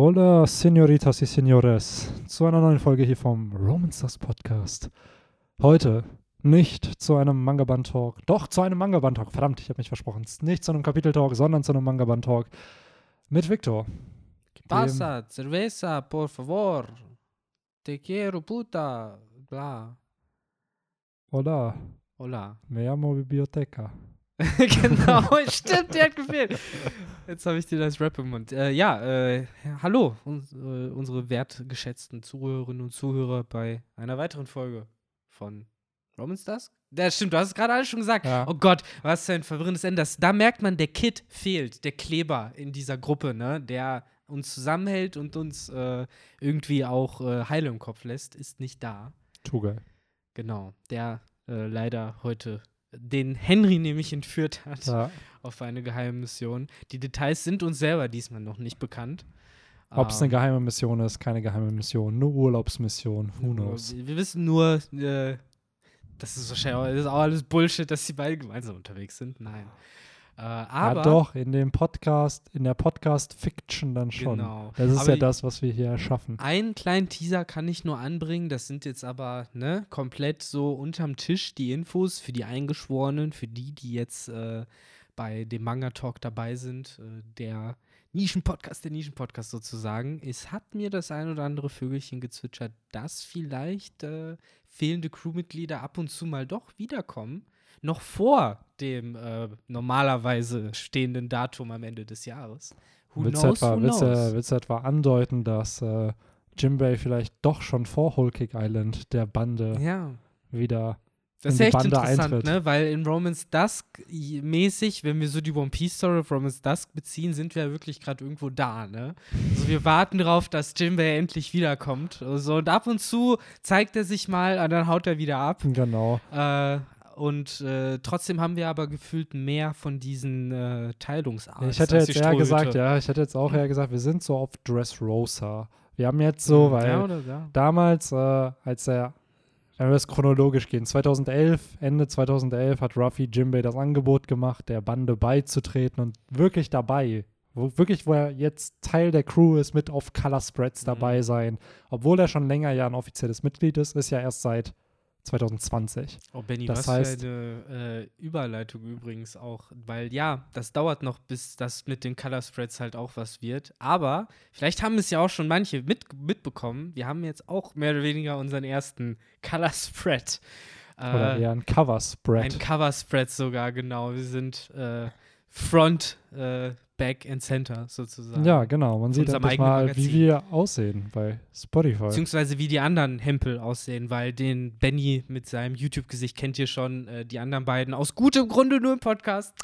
Hola, Senoritas y Senores, zu einer neuen Folge hier vom Roman Stars Podcast. Heute nicht zu einem Manga-Band-Talk, doch zu einem Manga-Band-Talk. Verdammt, ich habe mich versprochen. Nicht zu einem Kapitel-Talk, sondern zu einem Manga-Band-Talk mit Victor. Pasa, cerveza, por favor. Te quiero, puta. Bla. Hola, Hola. me llamo Biblioteca. genau, stimmt, der hat gefehlt. Jetzt habe ich dir das Rap im Mund. Äh, ja, äh, hallo, uns, äh, unsere wertgeschätzten Zuhörerinnen und Zuhörer bei einer weiteren Folge von Romans Dusk. Ja, stimmt, du hast es gerade alles schon gesagt. Ja. Oh Gott, was für ein verwirrendes Ende. Da merkt man, der Kid fehlt, der Kleber in dieser Gruppe, ne? Der uns zusammenhält und uns äh, irgendwie auch äh, heile im Kopf lässt, ist nicht da. Tugai. Genau, der äh, leider heute den Henry nämlich entführt hat Ja. auf eine geheime Mission. Die Details sind uns selber diesmal noch nicht bekannt. Ob es eine Ähm, geheime Mission ist, keine geheime Mission, nur Urlaubsmission, who knows. Wir wissen nur, äh, das ist wahrscheinlich auch, das ist auch alles Bullshit, dass sie beide gemeinsam unterwegs sind. Nein. Äh, aber ja, doch, in dem Podcast, in der Podcast-Fiction dann schon. Genau. Das ist Aber ja das, was wir hier erschaffen. Einen kleinen Teaser kann ich nur anbringen. Das sind jetzt aber ne, komplett so unterm Tisch die Infos für die Eingeschworenen, für die, die jetzt äh, bei dem Manga Talk dabei sind. Äh, der Nischenpodcast, der Nischenpodcast sozusagen. Es hat mir das ein oder andere Vögelchen gezwitschert, dass vielleicht äh, fehlende Crewmitglieder ab und zu mal doch wiederkommen. Noch vor dem äh, normalerweise stehenden Datum am Ende des Jahres. Who Willst du, knows, etwa, who willst, du, knows? willst du etwa andeuten, dass äh, Jimbei vielleicht doch schon vor Whole Cake Island der Bande Ja. wieder Das ist in die echt Bande interessant, eintritt. ne? Weil in Romance Dusk mäßig, wenn wir so die One Piece Story of Romance Dusk beziehen, sind wir ja wirklich gerade irgendwo da, ne? Also wir warten drauf, dass Jimbei endlich wiederkommt. So, und ab und zu zeigt er sich mal, und dann haut er wieder ab. Genau. Äh, und äh, trotzdem haben wir aber gefühlt mehr von diesen äh, Teilungsarten. Ich hätte jetzt eher gesagt, ja, ich hätte jetzt auch eher gesagt, wir sind so auf Dressrosa. Wir haben jetzt so, weil ja, oder, ja. damals, äh, als er, wenn wir es chronologisch gehen, 2011, Ende 2011 hat Ruffy Jimbei das Angebot gemacht, der Bande beizutreten und wirklich dabei, wo, wirklich, wo er jetzt Teil der Crew ist, mit auf Color Spreads Mhm. dabei sein. Obwohl er schon länger ja ein offizielles Mitglied ist, ist ja erst seit 2020. Oh, Benny, Das was heißt- für eine äh, Überleitung übrigens auch. Weil ja, das dauert noch, bis das mit den Color Spreads halt auch was wird. Aber vielleicht haben es ja auch schon manche mit, mitbekommen. Wir haben jetzt auch mehr oder weniger unseren ersten Color Spread. Oder Äh, eher ein Cover Spread. ein Cover Spread sogar, genau. Wir sind äh, Front, äh, Back and Center sozusagen. Ja, genau. Man sieht endlich mal, Magazin. wie wir aussehen bei Spotify. Beziehungsweise wie die anderen Hempel aussehen, weil den Benny mit seinem YouTube-Gesicht kennt ihr schon, äh, die anderen beiden aus gutem Grunde nur im Podcast.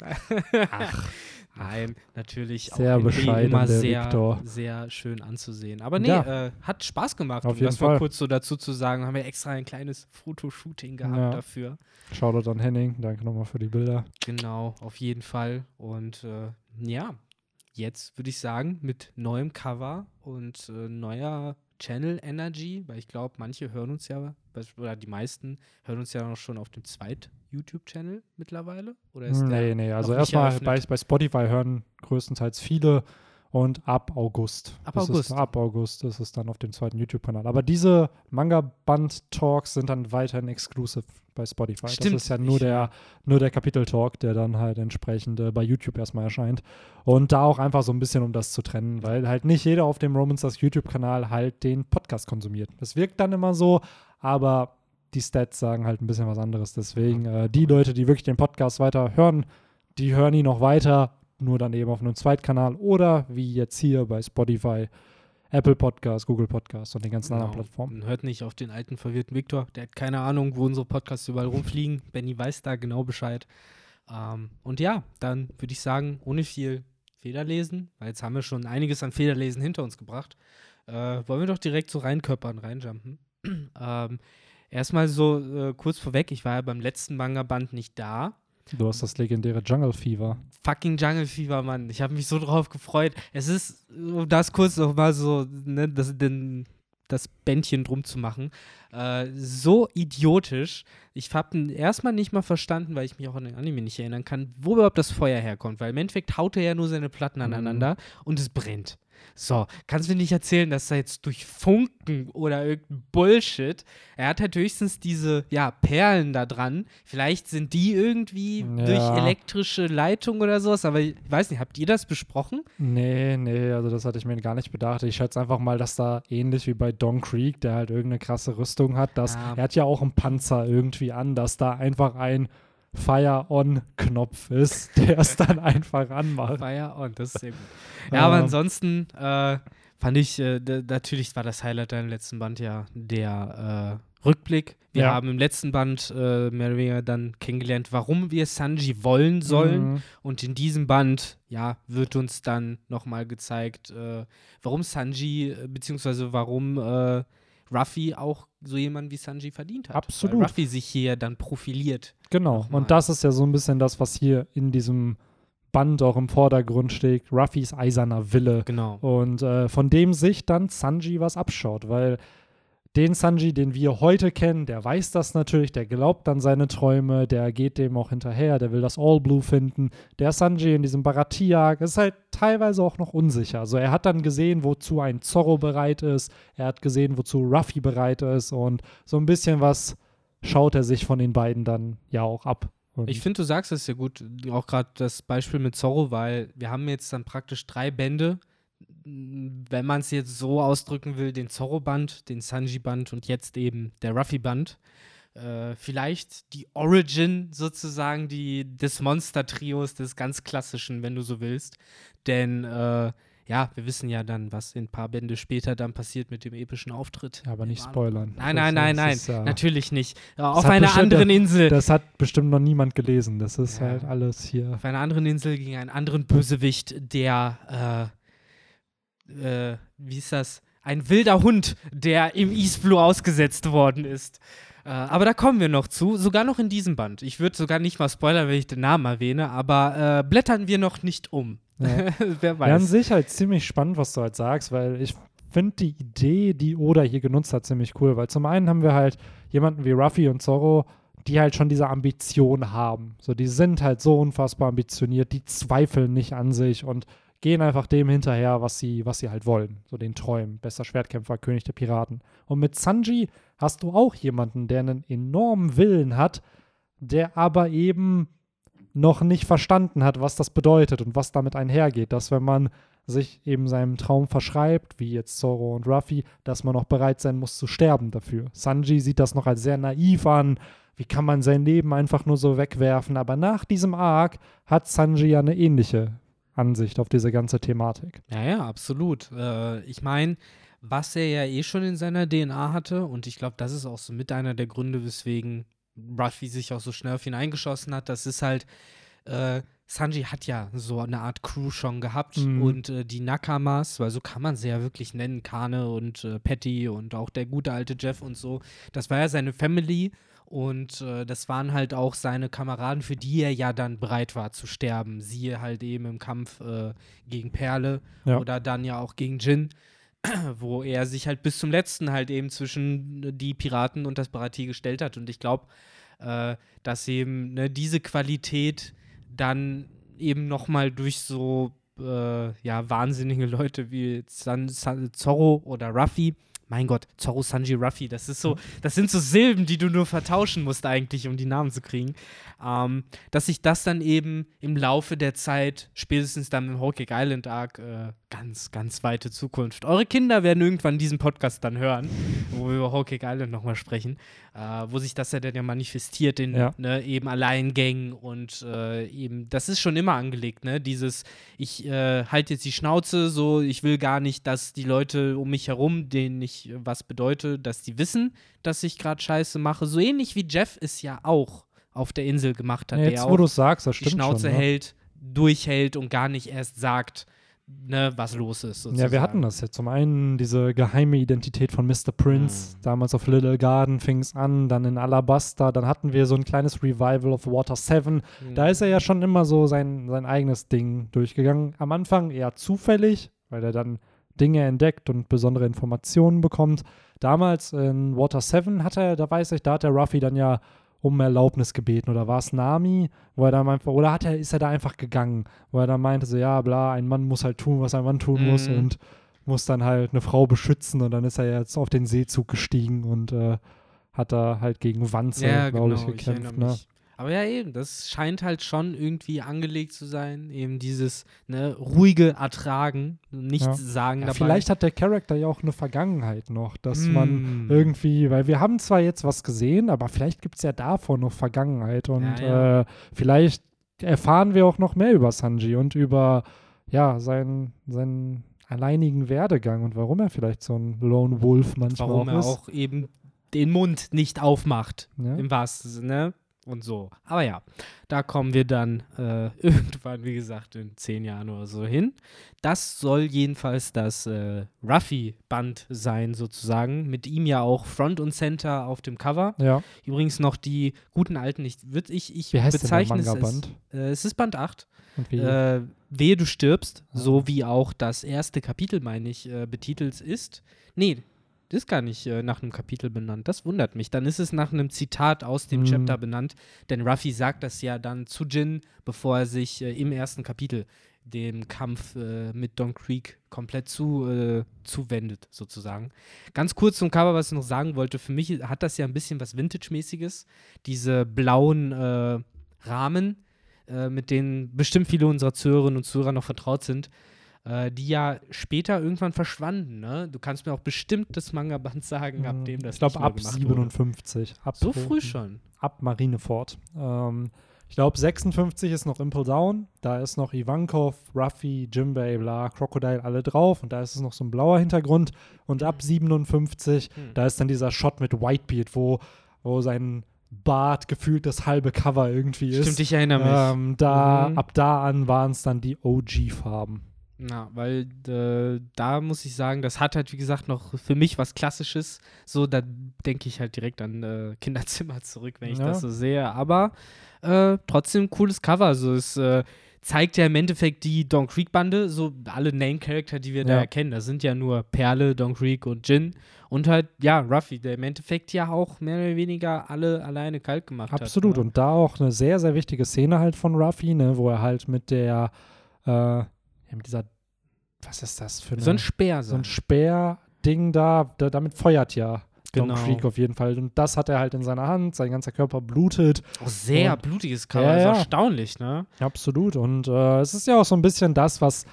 Ach, Nein, natürlich Sehr auch bescheiden, immer sehr, Viktor. sehr schön anzusehen. Aber nee, Ja. äh, hat Spaß gemacht, Auf um jeden das Fall. mal kurz so dazu zu sagen. Haben wir extra ein kleines Fotoshooting gehabt Ja. dafür. Shoutout an Henning. Danke nochmal für die Bilder. Genau, auf jeden Fall. Und äh, ja, jetzt würde ich sagen, mit neuem Cover und äh, neuer Channel Energy, weil ich glaube, manche hören uns ja, oder die meisten hören uns ja noch schon auf dem Zweit-YouTube-Channel mittlerweile. Oder ist der Nee, nee, also erstmal bei, bei Spotify hören größtenteils viele und ab August. Ab ist August. Es, ab August ist es dann auf dem zweiten YouTube-Kanal. Aber diese Manga-Band-Talks sind dann weiterhin exclusive bei Spotify. Stimmt, Das ist ja nur der, nur der Kapitel-Talk, der dann halt entsprechend äh, bei YouTube erstmal erscheint. Und da auch einfach so ein bisschen, um das zu trennen, weil halt nicht jeder auf dem Romans das YouTube-Kanal halt den Podcast konsumiert. Das wirkt dann immer so, aber die Stats sagen halt ein bisschen was anderes. Deswegen, äh, die Leute, die wirklich den Podcast weiter hören, die hören ihn noch weiter, nur dann eben auf einem Zweitkanal oder wie jetzt hier bei Spotify, Apple Podcast, Google Podcast und den ganzen anderen Genau. Plattformen. Man hört nicht auf den alten verwirrten Viktor. Der hat keine Ahnung, wo unsere Podcasts überall rumfliegen. Benny weiß da genau Bescheid. Ähm, und ja, dann würde ich sagen, ohne viel Federlesen, weil jetzt haben wir schon einiges an Federlesen hinter uns gebracht, äh, wollen wir doch direkt so reinköppern, reinjumpen. ähm, erstmal so äh, kurz vorweg, ich war ja beim letzten Manga-Band nicht da. Du hast das legendäre Jungle Fever. Fucking Jungle Fever, Mann. Ich habe mich so drauf gefreut. Es ist, um das kurz noch mal so, ne, das, den, das Bändchen drum zu machen, äh, so idiotisch. Ich habe erstmal nicht mal verstanden, weil ich mich auch an den Anime nicht erinnern kann, wo überhaupt das Feuer herkommt. Weil im Endeffekt haut er ja nur seine Platten Mhm. aneinander und es brennt. So, kannst du mir nicht erzählen, dass er jetzt durch Funken oder irgendein Bullshit, er hat halt höchstens diese, ja, Perlen da dran. Vielleicht sind die irgendwie Ja. durch elektrische Leitung oder sowas, aber ich weiß nicht, habt ihr das besprochen? Nee, nee, also das hatte ich mir gar nicht bedacht. Ich schätze einfach mal, dass da ähnlich wie bei Don Creek, der halt irgendeine krasse Rüstung hat, dass Ja. er hat ja auch einen Panzer irgendwie an, dass da einfach ein Fire-On-Knopf ist, der es dann einfach anmacht. Fire on, das ist sehr gut. Ja, aber Ähm. ansonsten äh, fand ich, äh, natürlich war das Highlight im letzten Band ja der äh, Rückblick. Wir Ja. haben im letzten Band äh, mehr oder weniger dann kennengelernt, warum wir Sanji wollen sollen. Mhm. Und in diesem Band, ja, wird uns dann nochmal gezeigt, äh, warum Sanji, äh, beziehungsweise warum äh, Ruffy auch so jemanden wie Sanji verdient hat. Absolut. Weil Ruffy sich hier dann profiliert. Genau. Und das ist ja so ein bisschen das, was hier in diesem Band auch im Vordergrund steht. Ruffys eiserner Wille. Genau. Und äh, von dem sich dann Sanji was abschaut, weil den Sanji, den wir heute kennen, der weiß das natürlich, der glaubt an seine Träume, der geht dem auch hinterher, der will das All Blue finden. Der Sanji in diesem Baratiak ist halt teilweise auch noch unsicher. Also er hat dann gesehen, wozu ein Zorro bereit ist, er hat gesehen, wozu Ruffy bereit ist und so ein bisschen was schaut er sich von den beiden dann ja auch ab. Und Ich finde, du sagst es ja gut, auch gerade das Beispiel mit Zorro, weil wir haben jetzt dann praktisch drei Bände, wenn man es jetzt so ausdrücken will, den Zorro-Band, den Sanji-Band und jetzt eben der Ruffy-Band. Äh, vielleicht die Origin sozusagen die, des Monster-Trios, des ganz klassischen, wenn du so willst. Denn äh, ja, wir wissen ja dann, was ein paar Bände später dann passiert mit dem epischen Auftritt. Ja, aber nicht spoilern. Nein, nein, nein, nein, ist ja- natürlich nicht. Äh, auf einer bestimmt- anderen Insel. Das hat bestimmt noch niemand gelesen. Das ist Ja. halt alles hier. auf einer anderen Insel gegen einen anderen Bösewicht, der, äh, wie ist das? Ein wilder Hund, der im East Blue ausgesetzt worden ist. Äh, aber da kommen wir noch zu, sogar noch in diesem Band. Ich würde sogar nicht mal spoilern, wenn ich den Namen erwähne, aber äh, blättern wir noch nicht um. Ja. Wer Ja, an weiß. sich halt ziemlich spannend, was du halt sagst, weil ich finde die Idee, die Oda hier genutzt hat, ziemlich cool, weil zum einen haben wir halt jemanden wie Ruffy und Zorro, die halt schon diese Ambition haben. So, die sind halt so unfassbar ambitioniert, die zweifeln nicht an sich und gehen einfach dem hinterher, was sie, was sie halt wollen. So den Träumen. Bester Schwertkämpfer, König der Piraten. Und mit Sanji hast du auch jemanden, der einen enormen Willen hat, der aber eben noch nicht verstanden hat, was das bedeutet und was damit einhergeht, dass wenn man sich eben seinem Traum verschreibt, wie jetzt Zoro und Ruffy, dass man auch bereit sein muss zu sterben dafür. Sanji sieht das noch als sehr naiv an. Wie kann man sein Leben einfach nur so wegwerfen? Aber nach diesem Arc hat Sanji ja eine ähnliche Ansicht auf diese ganze Thematik. Ja, ja, absolut. Äh, ich meine, was er ja eh schon in seiner DNA hatte, und ich glaube, das ist auch so mit einer der Gründe, weswegen Ruffy sich auch so schnell auf ihn eingeschossen hat, das ist halt, äh, Sanji hat ja so eine Art Crew schon gehabt Mhm. und äh, die Nakamas, weil so kann man sie ja wirklich nennen, Kane und äh, Patty und auch der gute alte Jeff und so, das war ja seine Family und äh, das waren halt auch seine Kameraden, für die er ja dann bereit war zu sterben. Siehe halt eben im Kampf äh, gegen Perle Ja. oder dann ja auch gegen Jin, wo er sich halt bis zum letzten halt eben zwischen die Piraten und das Barati gestellt hat. Und ich glaube, äh, dass eben ne, diese Qualität dann eben nochmal durch so äh, ja, wahnsinnige Leute wie San, San, Zorro oder Ruffy. Mein Gott, Zorro, Sanji, Ruffy, das ist so, das sind so Silben, die du nur vertauschen musst eigentlich, um die Namen zu kriegen. Ähm, dass sich das dann eben im Laufe der Zeit, spätestens dann im Cake Island Arc, äh, ganz, ganz weite Zukunft. Eure Kinder werden irgendwann diesen Podcast dann hören, wo wir über Cake Island nochmal sprechen, äh, wo sich das ja dann ja manifestiert in Ja. ne, eben Alleingängen und äh, eben, das ist schon immer angelegt, ne? Dieses, ich äh, halte jetzt die Schnauze, so, ich will gar nicht, dass die Leute um mich herum, denen ich äh, was bedeute, dass die wissen, dass ich gerade Scheiße mache. So ähnlich wie Jeff es ja auch auf der Insel gemacht hat, der Jetzt, ja wo auch sagst, das die Schnauze schon. ne? hält, durchhält und gar nicht erst sagt, ne, was los ist. Sozusagen. Ja, wir hatten das ja. Zum einen diese geheime Identität von Mr. Prince. Mhm. Damals auf Little Garden fing es an, dann in Alabasta. Dann hatten wir so ein kleines Revival of Water 7. Mhm. Da ist er ja schon immer so sein, sein eigenes Ding durchgegangen. Am Anfang eher zufällig, weil er dann Dinge entdeckt und besondere Informationen bekommt. Damals in Water 7 hat er, da weiß ich, da hat der Ruffy dann ja um Erlaubnis gebeten oder war es Nami, wo er dann einfach, oder hat er, ist er da einfach gegangen, wo er dann meinte, so ja, bla, ein Mann muss halt tun, was ein Mann tun muss Mhm. und muss dann halt eine Frau beschützen und dann ist er jetzt auf den Seezug gestiegen und äh, hat da halt gegen Wanze, ja, glaube genau, ich, ich gekämpft. erinnere ne? Aber ja, eben, das scheint halt schon irgendwie angelegt zu sein. Eben dieses ne, ruhige Ertragen, nichts Ja. sagen Ja, dabei. vielleicht hat der Charakter ja auch eine Vergangenheit noch, dass man Mm. irgendwie, weil wir haben zwar jetzt was gesehen, aber vielleicht gibt es ja davor noch Vergangenheit und Ja. Äh, vielleicht erfahren wir auch noch mehr über Sanji und über ja seinen, seinen alleinigen Werdegang und warum er vielleicht so ein Lone Wolf manchmal warum auch er ist. auch eben den Mund nicht aufmacht. Im wahrsten Sinne. Und so. Aber ja, da kommen wir dann äh, irgendwann, wie gesagt, in zehn Jahren oder so hin. Das soll jedenfalls das äh, Ruffy-Band sein, sozusagen. Mit ihm ja auch Front und Center auf dem Cover. ja. Übrigens noch die guten alten, ich, würd, ich, ich Wie heißt denn der bezeichne es als, Manga-Band? äh, es ist Band 8. Und wie, Äh, Wehe, du stirbst, Ah. so wie auch das erste Kapitel, meine ich, äh, betitelt ist. Nee, ist gar nicht äh, nach einem Kapitel benannt. Das wundert mich. Dann ist es nach einem Zitat aus dem Hm. Chapter benannt, denn Ruffy sagt das ja dann zu Jin, bevor er sich äh, im ersten Kapitel dem Kampf äh, mit Don Creek komplett zu, äh, zuwendet, sozusagen. Ganz kurz zum Cover, was ich noch sagen wollte. Für mich hat das ja ein bisschen was Vintage-mäßiges. Diese blauen äh, Rahmen, äh, mit denen bestimmt viele unserer Zuhörerinnen und Zuhörer noch vertraut sind, äh, die ja später irgendwann verschwanden. Ne? Du kannst mir auch bestimmt das Manga-Band sagen, ab dem das ich glaube ab gemacht 57. Ab. So früh schon. Ab Marineford. Ähm, ich glaube 56 ist noch Impel Down. Da ist noch Ivankov, Ruffy, Jimbei, bla, Crocodile alle drauf. Und da ist es noch so ein blauer Hintergrund. Und ab 57, Hm. da ist dann dieser Shot mit Whitebeard, wo, wo sein Bart gefühlt das halbe Cover irgendwie ist. Stimmt, ich erinnere mich. Ähm, da, Mhm. Ab da an waren es dann die OG-Farben. Ja, weil äh, da muss ich sagen, das hat halt, wie gesagt, noch für mich was Klassisches. So, da denke ich halt direkt an äh, Kinderzimmer zurück, wenn ich Ja. das so sehe. Aber äh, trotzdem cooles Cover. Also es äh, zeigt ja im Endeffekt die Don Creek-Bande, so alle Name-Charakter, die wir da Ja. erkennen. Das sind ja nur Perle, Don Creek und Jin. Und halt, ja, Ruffy, der im Endeffekt ja auch mehr oder weniger alle alleine kalt gemacht Absolut. hat. ne? Und da auch eine sehr, sehr wichtige Szene halt von Ruffy, ne, wo er halt mit der, äh, ja, mit dieser, was ist das für eine, So ein Speer, so ein Speer-Ding da, da, damit feuert ja Don Genau. Creek auf jeden Fall. Und das hat er halt in seiner Hand, sein ganzer Körper blutet. Oh, sehr Und- blutiges Cover, Ja, ist ja. erstaunlich, ne? Absolut. Und äh, es ist ja auch so ein bisschen das, was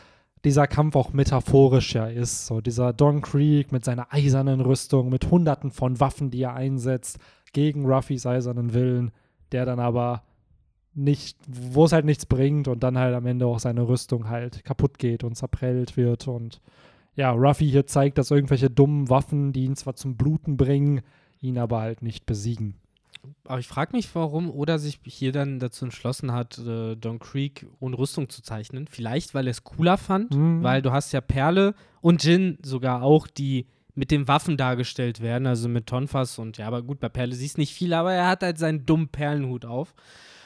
dieser Kampf auch metaphorisch ja ist. So dieser Don Creek mit seiner eisernen Rüstung, mit hunderten von Waffen, die er einsetzt, gegen Ruffys eisernen Willen, der dann aber nicht, wo es halt nichts bringt und dann halt am Ende auch seine Rüstung halt kaputt geht und zerprellt wird. Und ja, Ruffy hier zeigt, dass irgendwelche dummen Waffen, die ihn zwar zum Bluten bringen, ihn aber halt nicht besiegen. Aber ich frage mich, warum Oda sich hier dann dazu entschlossen hat, äh, Don Creek ohne Rüstung zu zeichnen. Vielleicht, weil er es cooler fand, Mhm. weil du hast ja Perle und Jin sogar auch, die mit den Waffen dargestellt werden, also mit Tonfas und ja, aber gut, bei Perle siehst nicht viel, aber er hat halt seinen dummen Perlenhut auf.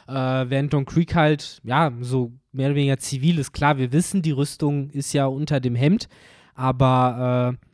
Äh, während Don Creek halt, ja, so mehr oder weniger zivil ist. Klar, wir wissen, die Rüstung ist ja unter dem Hemd, aber äh,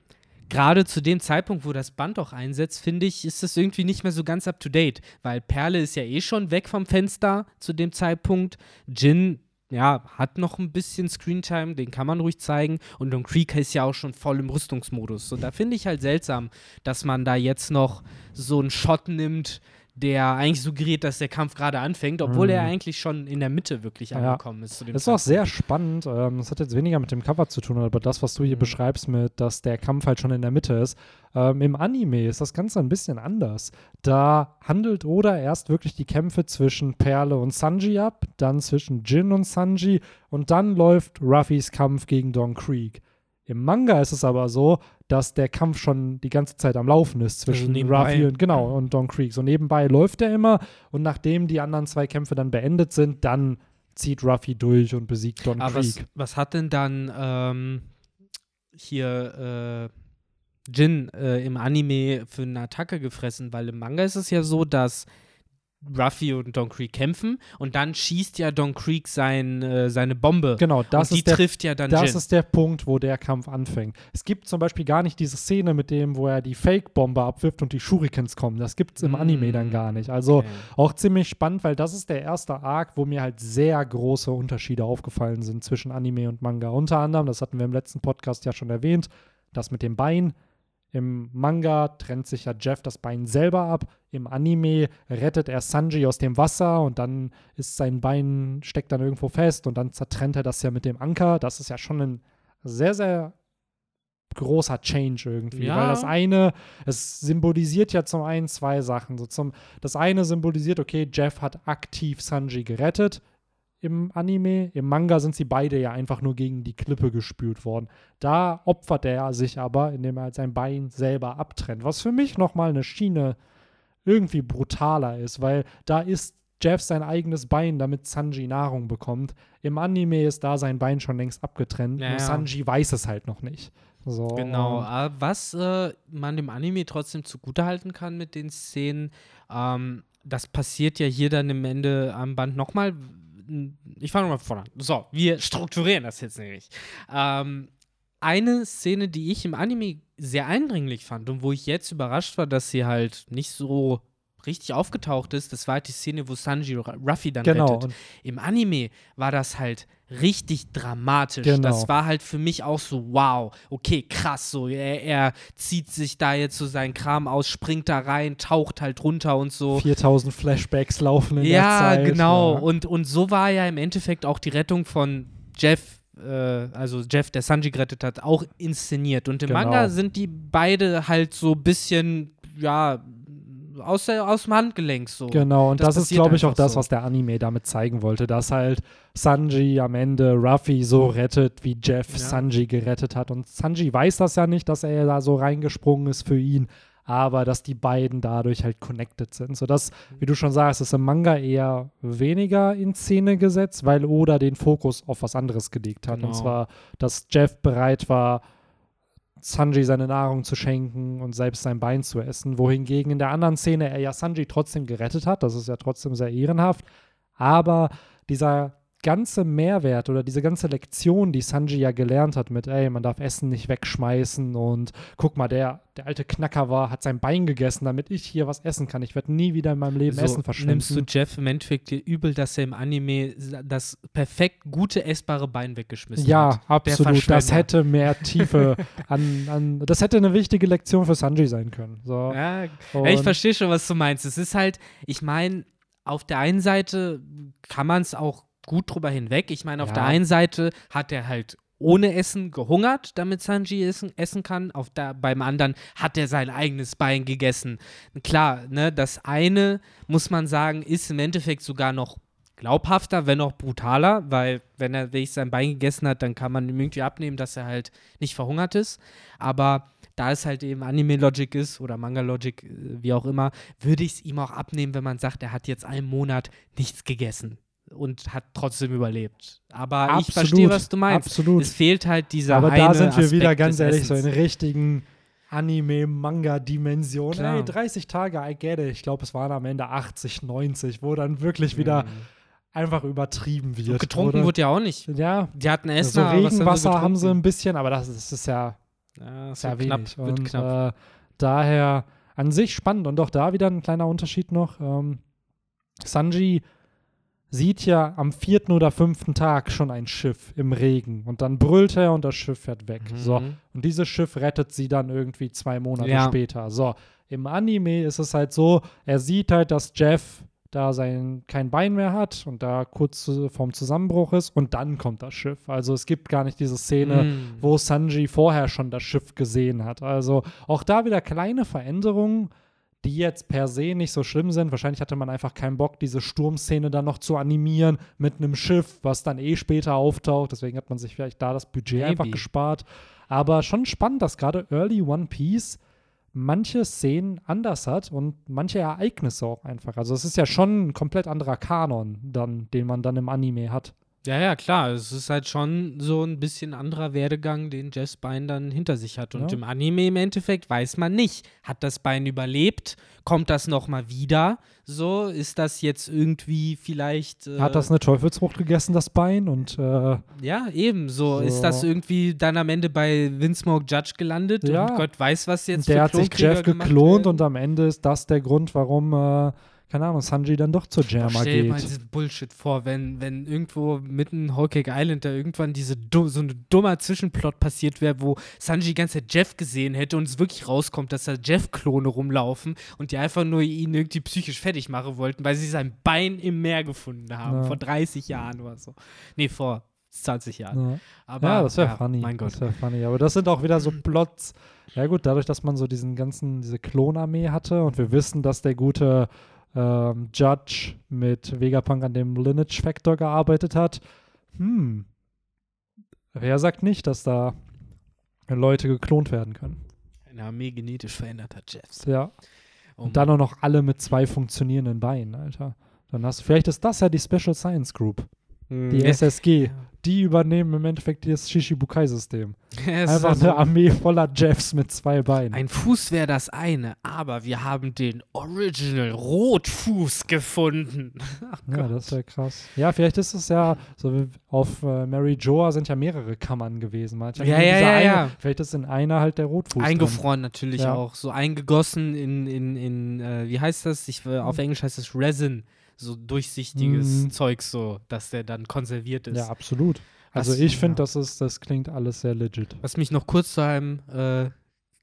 gerade zu dem Zeitpunkt, wo das Band auch einsetzt, finde ich, ist das irgendwie nicht mehr so ganz up to date, weil Perle ist ja eh schon weg vom Fenster zu dem Zeitpunkt. Jin, ja, hat noch ein bisschen Screentime, den kann man ruhig zeigen. Und Don Creek ist ja auch schon voll im Rüstungsmodus. So, da finde ich halt seltsam, dass man da jetzt noch so einen Shot nimmt, der eigentlich suggeriert, dass der Kampf gerade anfängt, obwohl Mhm. er eigentlich schon in der Mitte wirklich Ja. angekommen ist. Zu dem Das ist auch sehr spannend. Ähm, das hat jetzt weniger mit dem Cover zu tun, aber das, was du hier Mhm. beschreibst, mit, dass der Kampf halt schon in der Mitte ist. Ähm, Im Anime ist das Ganze ein bisschen anders. Da handelt Oda erst wirklich die Kämpfe zwischen Perle und Sanji ab, dann zwischen Jin und Sanji und dann läuft Ruffys Kampf gegen Don Creek. Im Manga ist es aber so, dass der Kampf schon die ganze Zeit am Laufen ist zwischen nebenbei. Ruffy und genau und Don Creek. So nebenbei läuft er immer und nachdem die anderen zwei Kämpfe dann beendet sind, dann zieht Ruffy durch und besiegt Don Aber was, Creek. was hat denn dann ähm, hier äh, Jin äh, im Anime für eine Attacke gefressen? Weil im Manga ist es ja so, dass Ruffy und Don Creek kämpfen und dann schießt ja Don Creek sein, äh, seine Bombe. Genau, das und die ist der, trifft ja dann das Jin. ist der Punkt, wo der Kampf anfängt. Es gibt zum Beispiel gar nicht diese Szene mit dem, wo er die Fake-Bombe abwirft und die Shurikens kommen. Das gibt es im Anime dann gar nicht. Also Okay. auch ziemlich spannend, weil das ist der erste Arc, wo mir halt sehr große Unterschiede aufgefallen sind zwischen Anime und Manga. Unter anderem, das hatten wir im letzten Podcast ja schon erwähnt, das mit dem Bein. Im Manga trennt sich ja Jeff das Bein selber ab. Im Anime rettet er Sanji aus dem Wasser und dann ist sein Bein, steckt dann irgendwo fest und dann zertrennt er das ja mit dem Anker. Das ist ja schon ein sehr, sehr großer Change irgendwie. Ja. Weil das eine, es symbolisiert ja zum einen zwei Sachen. So zum, das eine symbolisiert, okay, Jeff hat aktiv Sanji gerettet im Anime. Im Manga sind sie beide ja einfach nur gegen die Klippe gespült worden. Da opfert er sich aber, indem er halt sein Bein selber abtrennt. Was für mich nochmal eine Schiene irgendwie brutaler ist, weil da ist Jeff sein eigenes Bein, damit Sanji Nahrung bekommt. Im Anime ist da sein Bein schon längst abgetrennt. Ja, nur ja. Sanji weiß es halt noch nicht. So, Genau, aber was äh, man dem Anime trotzdem zugutehalten kann mit den Szenen, ähm, das passiert ja hier dann im Ende am Band nochmal. Ich fange nochmal vorne an. So, wir strukturieren das jetzt nämlich. Ähm, eine Szene, die ich im Anime sehr eindringlich fand und wo ich jetzt überrascht war, dass sie halt nicht so richtig aufgetaucht ist, das war halt die Szene, wo Sanji Ru- Ruffy dann Genau. rettet. Im Anime war das halt richtig dramatisch. Genau. Das war halt für mich auch so, wow, okay, krass, so, er, er zieht sich da jetzt so seinen Kram aus, springt da rein, taucht halt runter und so. 4000 Flashbacks laufen in der Ja, Zeit. genau. Ja. Und, und so war ja im Endeffekt auch die Rettung von Jeff, äh, also Jeff, der Sanji gerettet hat, auch inszeniert. Und im Genau. Manga sind die beide halt so ein bisschen, ja, aus, der, aus dem Handgelenk so. Genau, und Das das, ist, glaube ich, auch das, so. was der Anime damit zeigen wollte, dass halt Sanji am Ende Ruffy so rettet, wie Jeff Ja. Sanji gerettet hat. Und Sanji weiß das ja nicht, dass er da so reingesprungen ist für ihn, aber dass die beiden dadurch halt connected sind. Sodass, wie du schon sagst, ist im Manga eher weniger in Szene gesetzt, weil Oda den Fokus auf was anderes gelegt hat. Und Genau. zwar, dass Jeff bereit war, Sanji seine Nahrung zu schenken und selbst sein Bein zu essen, wohingegen in der anderen Szene er ja Sanji trotzdem gerettet hat, das ist ja trotzdem sehr ehrenhaft, aber dieser ganze Mehrwert oder diese ganze Lektion, die Sanji ja gelernt hat mit, ey, man darf Essen nicht wegschmeißen und guck mal, der, der alte Knacker war, hat sein Bein gegessen, damit ich hier was essen kann. Ich werde nie wieder in meinem Leben So, Essen verschwenden. nimmst du Jeff im Endeffekt dir übel, dass er im Anime das perfekt gute essbare Bein weggeschmissen ja, hat. Der absolut. Das hätte mehr Tiefe an, an, das hätte eine wichtige Lektion für Sanji sein können. So. Ja, Ja, ich verstehe schon, was du meinst. Es ist halt, ich meine, auf der einen Seite kann man es auch gut drüber hinweg. Ich meine, auf Ja. der einen Seite hat er halt ohne Essen gehungert, damit Sanji essen, essen kann. Auf der, beim anderen hat er sein eigenes Bein gegessen. Klar, ne, das eine, muss man sagen, ist im Endeffekt sogar noch glaubhafter, wenn auch brutaler, weil wenn er wirklich sein Bein gegessen hat, dann kann man ihm irgendwie abnehmen, dass er halt nicht verhungert ist. Aber da es halt eben Anime-Logic ist oder Manga-Logic, äh, wie auch immer, würde ich es ihm auch abnehmen, wenn man sagt, er hat jetzt einen Monat nichts gegessen und hat trotzdem überlebt. Aber ich Absolut, verstehe, was du meinst. Absolut. Es fehlt halt dieser Aber da sind wir wieder Aspekt ganz des ehrlich so in richtigen Anime-Manga-Dimension. Klar. Ey, 30 Tage, I get it. Ich glaube, es waren am Ende 80, 90, wo dann wirklich wieder Mhm. einfach übertrieben wird. Und getrunken wurde ja auch nicht. Ja, Die hatten Essen, so Regenwasser haben sie getrunken? ein bisschen, aber das ist, das ist ja Ja, sehr so knapp, wenig. wird Und knapp. Äh, daher an sich spannend. Und auch da wieder ein kleiner Unterschied noch. Ähm, Sanji sieht ja am vierten oder fünften Tag schon ein Schiff im Regen und dann brüllt er und das Schiff fährt weg. So. Mhm. Und dieses Schiff rettet sie dann irgendwie zwei Monate Ja. später. So, im Anime ist es halt so, er sieht halt, dass Jeff da sein kein Bein mehr hat und da kurz zu, vorm Zusammenbruch ist und dann kommt das Schiff. Also es gibt gar nicht diese Szene, Mhm. wo Sanji vorher schon das Schiff gesehen hat. Also auch da wieder kleine Veränderungen, die jetzt per se nicht so schlimm sind. Wahrscheinlich hatte man einfach keinen Bock, diese Sturmszene dann noch zu animieren mit einem Schiff, was dann eh später auftaucht. Deswegen hat man sich vielleicht da das Budget Maybe. einfach gespart. Aber schon spannend, dass gerade Early One Piece manche Szenen anders hat und manche Ereignisse auch einfach. Also es ist ja schon ein komplett anderer Kanon, dann, den man dann im Anime hat. Ja, ja, klar. Es ist halt schon so ein bisschen anderer Werdegang, den Jess Bein dann hinter sich hat. Und Ja. im Anime im Endeffekt weiß man nicht, hat das Bein überlebt? Kommt das nochmal wieder? So, ist das jetzt irgendwie vielleicht. Äh, Hat das eine Teufelsfrucht gegessen, das Bein? Und äh, Ja, eben. So, ist So. das irgendwie dann am Ende bei Vince Smoke Judge gelandet? Ja. Und Gott weiß, was jetzt der für hat sich Jeff geklont werden. und am Ende ist das der Grund, warum, äh, keine Ahnung, Sanji dann doch zur Jammer stell dir mal geht. diesen Bullshit vor, wenn, wenn irgendwo mitten Whole Cake Island da irgendwann diese so ein dummer Zwischenplot passiert wäre, wo Sanji die ganze Zeit Jeff gesehen hätte und es wirklich rauskommt, dass da Jeff-Klone rumlaufen und die einfach nur ihn irgendwie psychisch fertig machen wollten, weil sie sein Bein im Meer gefunden haben, Ja. vor 30 Jahren oder so. Nee, vor 20 Jahren. Ja. Aber, Ja, das wäre ja, funny. Mein Gott. Das wäre funny. Aber das sind auch wieder so Plots. Ja, gut, dadurch, dass man so diesen ganzen, diese Klonarmee hatte und wir wissen, dass der gute ähm, Judge mit Vegapunk an dem Lineage Factor gearbeitet hat. Hm. Wer sagt nicht, dass da Leute geklont werden können? Eine Armee genetisch veränderter Jeffs. Ja. Oh Und dann auch noch alle mit zwei funktionierenden Beinen, Alter. Dann hast du, vielleicht ist das ja die Special Science Group. Die Ja. SSG. Ja. Die übernehmen im Endeffekt das Shishibukai-System. Einfach also- eine Armee voller Jeffs mit zwei Beinen. Ein Fuß wäre das eine, aber wir haben den Original Rotfuß gefunden. Ach ja, das wäre krass. Ja, vielleicht ist es ja, so wie auf äh, Mary Joa sind ja mehrere Kammern gewesen. Man Ja, ja, diese ja, eine, ja. Vielleicht ist in einer halt der Rotfuß. drin. Eingefroren natürlich Ja. auch, so eingegossen in, in, in äh, wie heißt das? Ich, äh, auf Englisch heißt es Resin, so durchsichtiges Mhm. Zeug so, dass der dann konserviert ist. Ja, absolut. Also Was- ich finde, ja. das ist, das klingt alles sehr legit. Was mich noch kurz zu einem äh,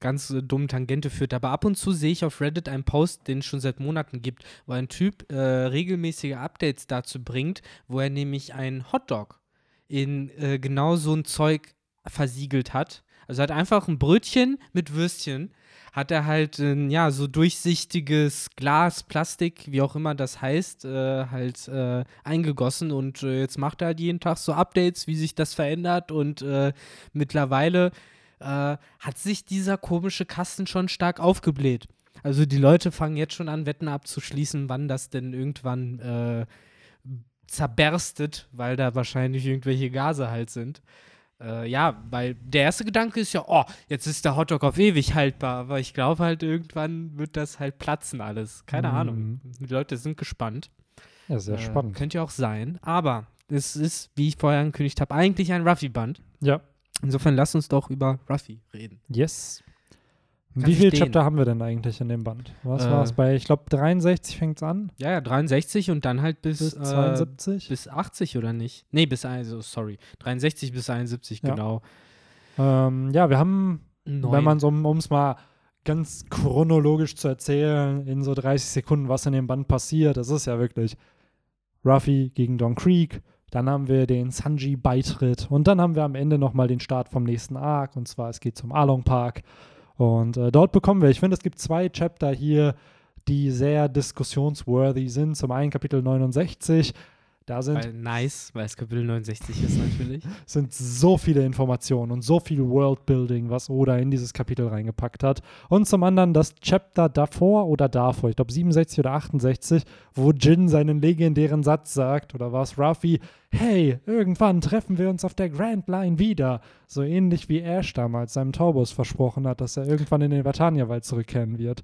ganz äh, dummen Tangente führt. Aber ab und zu sehe ich auf Reddit einen Post, den es schon seit Monaten gibt, wo ein Typ äh, regelmäßige Updates dazu bringt, wo er nämlich einen Hotdog in äh, genau so ein Zeug versiegelt hat. Also hat einfach ein Brötchen mit Würstchen, hat er halt äh, ja so durchsichtiges Glas, Plastik, wie auch immer das heißt, äh, halt äh, eingegossen und äh, jetzt macht er halt jeden Tag so Updates, wie sich das verändert und äh, mittlerweile äh, hat sich dieser komische Kasten schon stark aufgebläht. Also die Leute fangen jetzt schon an, Wetten abzuschließen, wann das denn irgendwann äh, zerberstet, weil da wahrscheinlich irgendwelche Gase halt sind. Äh, ja, weil der erste Gedanke ist ja, oh, jetzt ist der Hotdog auf ewig haltbar, aber ich glaube halt, irgendwann wird das halt platzen alles. Keine Mhm. Ahnung. Die Leute sind gespannt. Ja, sehr Äh, spannend. Könnte ja auch sein, aber es ist, wie ich vorher angekündigt habe, eigentlich ein Ruffy-Band. Ja. Insofern lass uns doch über Ruffy reden. Yes. Wie viele. Chapter haben wir denn eigentlich in dem Band? Was Äh, war es bei, ich glaube, 63 fängt es an? Ja, ja, 63 und dann halt bis, Bis äh, 72? bis 80 oder nicht? Nee, bis, also, sorry, 63 bis 71, Ja. genau. Ähm, ja, wir haben, Neun. wenn man so, um es mal ganz chronologisch zu erzählen, in so 30 Sekunden, was in dem Band passiert, das ist ja wirklich Ruffy gegen Don Creek, dann haben wir den Sanji-Beitritt und dann haben wir am Ende nochmal den Start vom nächsten Arc und zwar es geht zum Along Park und äh, dort bekommen wir, ich finde, es gibt zwei Chapter hier, die sehr diskussionsworthy sind. Zum einen Kapitel 69, da sind weil, nice, weil es Kapitel 69 ist natürlich. sind so viele Informationen und so viel Worldbuilding, was Oda in dieses Kapitel reingepackt hat. Und zum anderen das Chapter davor oder davor, ich glaube 67 oder 68, wo Jin seinen legendären Satz sagt, oder war es Ruffy, hey, irgendwann treffen wir uns auf der Grand Line wieder. So ähnlich wie Ash damals seinem Taubos versprochen hat, dass er irgendwann in den Vatania-Wald zurückkehren wird.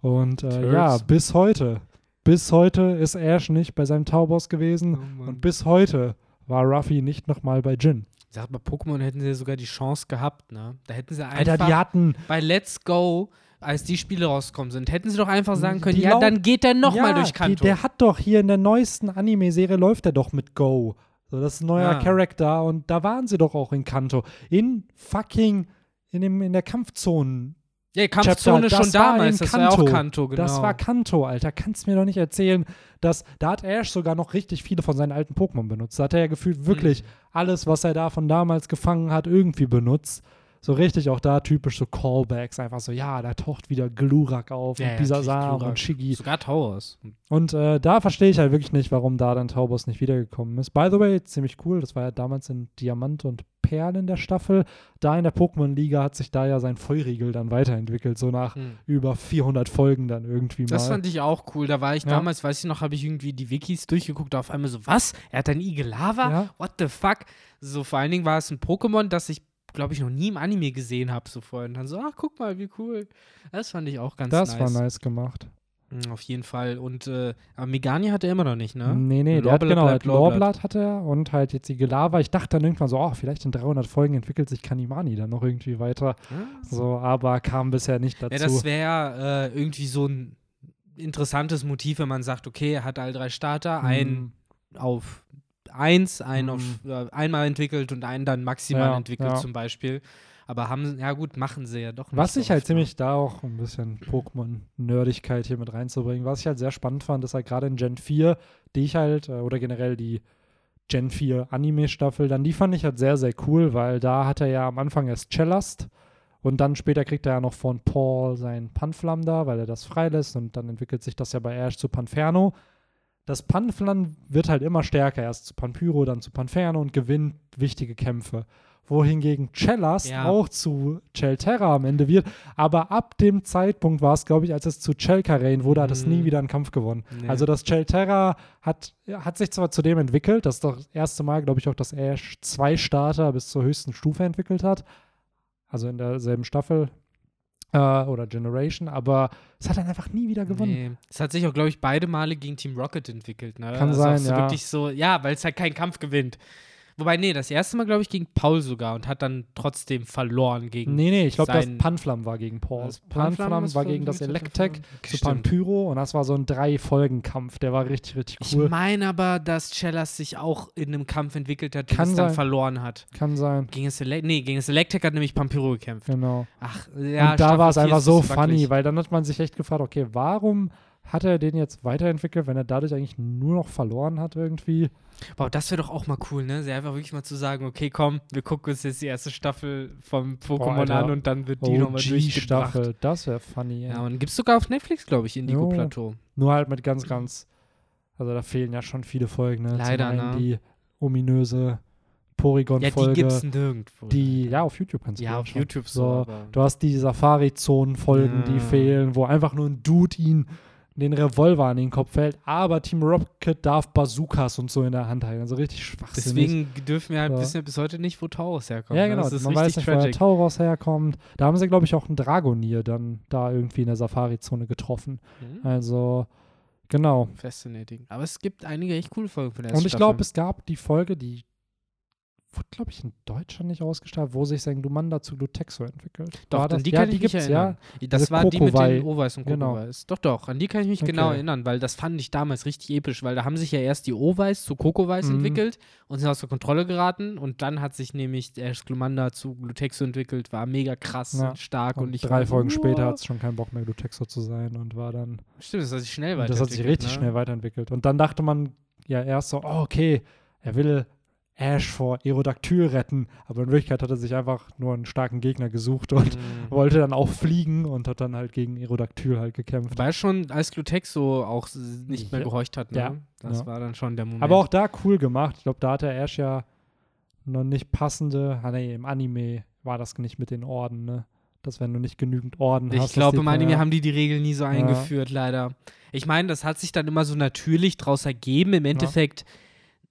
Und äh, ja, bis heute. Bis heute ist Ash nicht bei seinem Taubos gewesen. Oh Und bis heute war Ruffy nicht nochmal bei Jin. Ich sag mal, Pokémon hätten sie ja sogar die Chance gehabt, ne? Da hätten sie einfach Alter, die hatten. bei Let's Go, als die Spiele rausgekommen sind, hätten sie doch einfach sagen können, Die ja, dann geht der nochmal ja, durch die, Kanto. Der hat doch hier in der neuesten Anime-Serie läuft er doch mit Go. So, das ist ein neuer Ah. Charakter und da waren sie doch auch in Kanto. In fucking, in, dem, in der Kampfzone. Ja, Kampfzone Chapter, schon das war damals, das war ja auch Kanto. Kanto, genau. Das war Kanto, Alter. Kannst mir doch nicht erzählen, dass da hat Ash sogar noch richtig viele von seinen alten Pokémon benutzt. Da hat er ja gefühlt wirklich Mhm. alles, was er da von damals gefangen hat, irgendwie benutzt. So richtig auch da typisch so Callbacks, einfach so, ja, da taucht wieder Glurak auf Ja, und ja, natürlich Glurak. und Shiggy. Sogar Towers. Und äh, da verstehe ich halt wirklich nicht, warum da dann Taubos nicht wiedergekommen ist. By the way, ziemlich cool, das war ja damals in Diamant und Perl in der Staffel. Da in der Pokémon-Liga hat sich da ja sein Feuriegel dann weiterentwickelt, so nach Hm. über 400 Folgen dann irgendwie Das mal. fand ich auch cool. Da war ich Ja. damals, weiß ich noch, habe ich irgendwie die Wikis durchgeguckt, auf einmal so, was? Er hat ein Igel-Lava? Ja. What the fuck? So, vor allen Dingen war es ein Pokémon, das ich, glaube ich, noch nie im Anime gesehen habe, so vorhin. Und dann so, ach, guck mal, wie cool. Das fand ich auch ganz das nice. war nice gemacht. Mm, Auf jeden Fall. Und, äh, aber Megani hat er immer noch nicht, ne? Nee, nee, der hat genau, halt Lorblatt hat er und halt jetzt die Gelava. Ich dachte dann irgendwann so, oh, vielleicht in 300 Folgen entwickelt sich Kanimani dann noch irgendwie weiter. Ja. So, aber kam bisher nicht dazu. Ja, das wäre äh, irgendwie so ein interessantes Motiv, wenn man sagt, okay, er hat all drei Starter, einen Hm. auf eins, einen Mhm. auf äh, einmal entwickelt und einen dann maximal Ja, entwickelt ja. zum Beispiel. Aber haben, ja gut, machen sie ja doch nicht. Was so ich halt oft, ne? ziemlich da auch ein bisschen Pokémon-Nerdigkeit hier mit reinzubringen, was ich halt sehr spannend fand, ist halt gerade in Gen 4, die ich halt, äh, oder generell die Gen 4 Anime-Staffel, dann die fand ich halt sehr, sehr cool, weil da hat er ja am Anfang erst Cellast und dann später kriegt er ja noch von Paul sein Panflam da, weil er das freilässt und dann entwickelt sich das ja bei Ash zu Panferno. Das Panflam wird halt immer stärker, erst zu Panpyro, dann zu Panferno und gewinnt wichtige Kämpfe. Wohingegen Cellast Ja. auch zu Chelterra am Ende wird. Aber ab dem Zeitpunkt war es, glaube ich, als es zu Chelkarain wurde, hat es nie Mhm. wieder einen Kampf gewonnen. Nee. Also das Chelterra hat, hat sich zwar zu dem entwickelt, das ist doch das erste Mal, glaube ich, auch, dass Ash zwei Starter bis zur höchsten Stufe entwickelt hat. Also in derselben Staffel äh, oder Generation, aber es hat dann einfach nie wieder gewonnen. Nee. Es hat sich auch, glaube ich, beide Male gegen Team Rocket entwickelt. Ne? Kann also sein, ja. wirklich so, ja, weil es halt keinen Kampf gewinnt. Wobei, nee, das erste Mal, glaube ich, gegen Paul sogar und hat dann trotzdem verloren gegen. Nee, nee, ich glaube, das Panflam war gegen Paul. Das Panflam, Panflam war gegen das Electek zu. Panpyro und das war so ein Drei-Folgen-Kampf. Der war richtig, richtig Ich cool. meine aber, dass Chellas sich auch in einem Kampf entwickelt hat, den Kann es dann sein. verloren hat. Kann sein. Gegen das, Ele nee, gegen das Electek hat nämlich Pampyro gekämpft. Genau. Ach, ja, und da war es einfach so funny, wackelig. weil dann hat man sich echt gefragt, okay, warum hat er den jetzt weiterentwickelt, wenn er dadurch eigentlich nur noch verloren hat irgendwie? Boah, das wäre doch auch mal cool, ne? Sie einfach wirklich mal zu sagen, okay, komm, wir gucken uns jetzt die erste Staffel vom Pokémon an und dann wird die nochmal durchgebracht. OG-Staffel, das wäre funny. ey. Ja, und gibt's sogar auf Netflix, glaube ich, Indigo. Plateau. Nur halt mit ganz, ganz, also da fehlen ja schon viele Folgen, ne? Leider, Zum einen ne? die ominöse Ja, die Porygon-Folge. gibt's nirgendwo. die, ja, auf YouTube kannst du ja, die auf anschauen. YouTube so. So, Du hast die Safari-Zonen-Folgen, die Ja. fehlen, wo einfach nur ein Dude ihn den Revolver an den Kopf hält, aber Team Rocket darf Bazookas und so in der Hand halten. Also richtig schwachsinnig. Deswegen dürfen wir halt Ja. wissen bis heute nicht, wo Taurus herkommt. ja, ne? genau. Das ist Man weiß nicht, tragic. Tauros herkommt. Da haben sie, glaube ich, auch einen Dragonier dann da irgendwie in der Safari-Zone getroffen. Mhm. Also, genau. Fascinating. Aber es gibt einige echt coole Folgen von der Und ich glaube, es gab die Folge, die wurde, glaube ich, in Deutschland nicht ausgestrahlt, wo sich sein Glumanda zu Glutexo entwickelt. Doch, War an die ja, kann die ich mich erinnern. ja. Das war die mit Kokowai. den Oweiß und Genau. Kokowais. Doch, doch, an die kann ich mich genau Okay. erinnern, weil das fand ich damals richtig episch, weil da haben sich ja erst die Oweiß zu Kokowais Mhm. entwickelt und sind außer Kontrolle geraten und dann hat sich nämlich der Glumanda zu Glutexo entwickelt, war mega krass Ja. und stark und, Und ich drei war Folgen später hat es schon keinen Bock mehr, Glutexo zu sein und war dann Stimmt, das hat sich schnell weiterentwickelt. das hat sich richtig ne? schnell weiterentwickelt. Und dann dachte man ja erst so, oh, okay, er will Ash vor Aerodactyl retten. Aber in Wirklichkeit hat er sich einfach nur einen starken Gegner gesucht und Mhm. wollte dann auch fliegen und hat dann halt gegen Aerodactyl halt gekämpft. Wobei schon als Glutexo auch s- nicht mehr gehorcht hat, ne? Ja. Das Ja. war dann schon der Moment. Aber auch da cool gemacht. Ich glaube, da hatte Ash ja noch nicht passende, ah, nee, im Anime war das nicht mit den Orden, ne? Dass wenn du nicht genügend Orden hast. Ich glaube, im Anime ja. haben die die Regel nie so eingeführt, leider. Ich meine, das hat sich dann immer so natürlich draus ergeben. Im Endeffekt,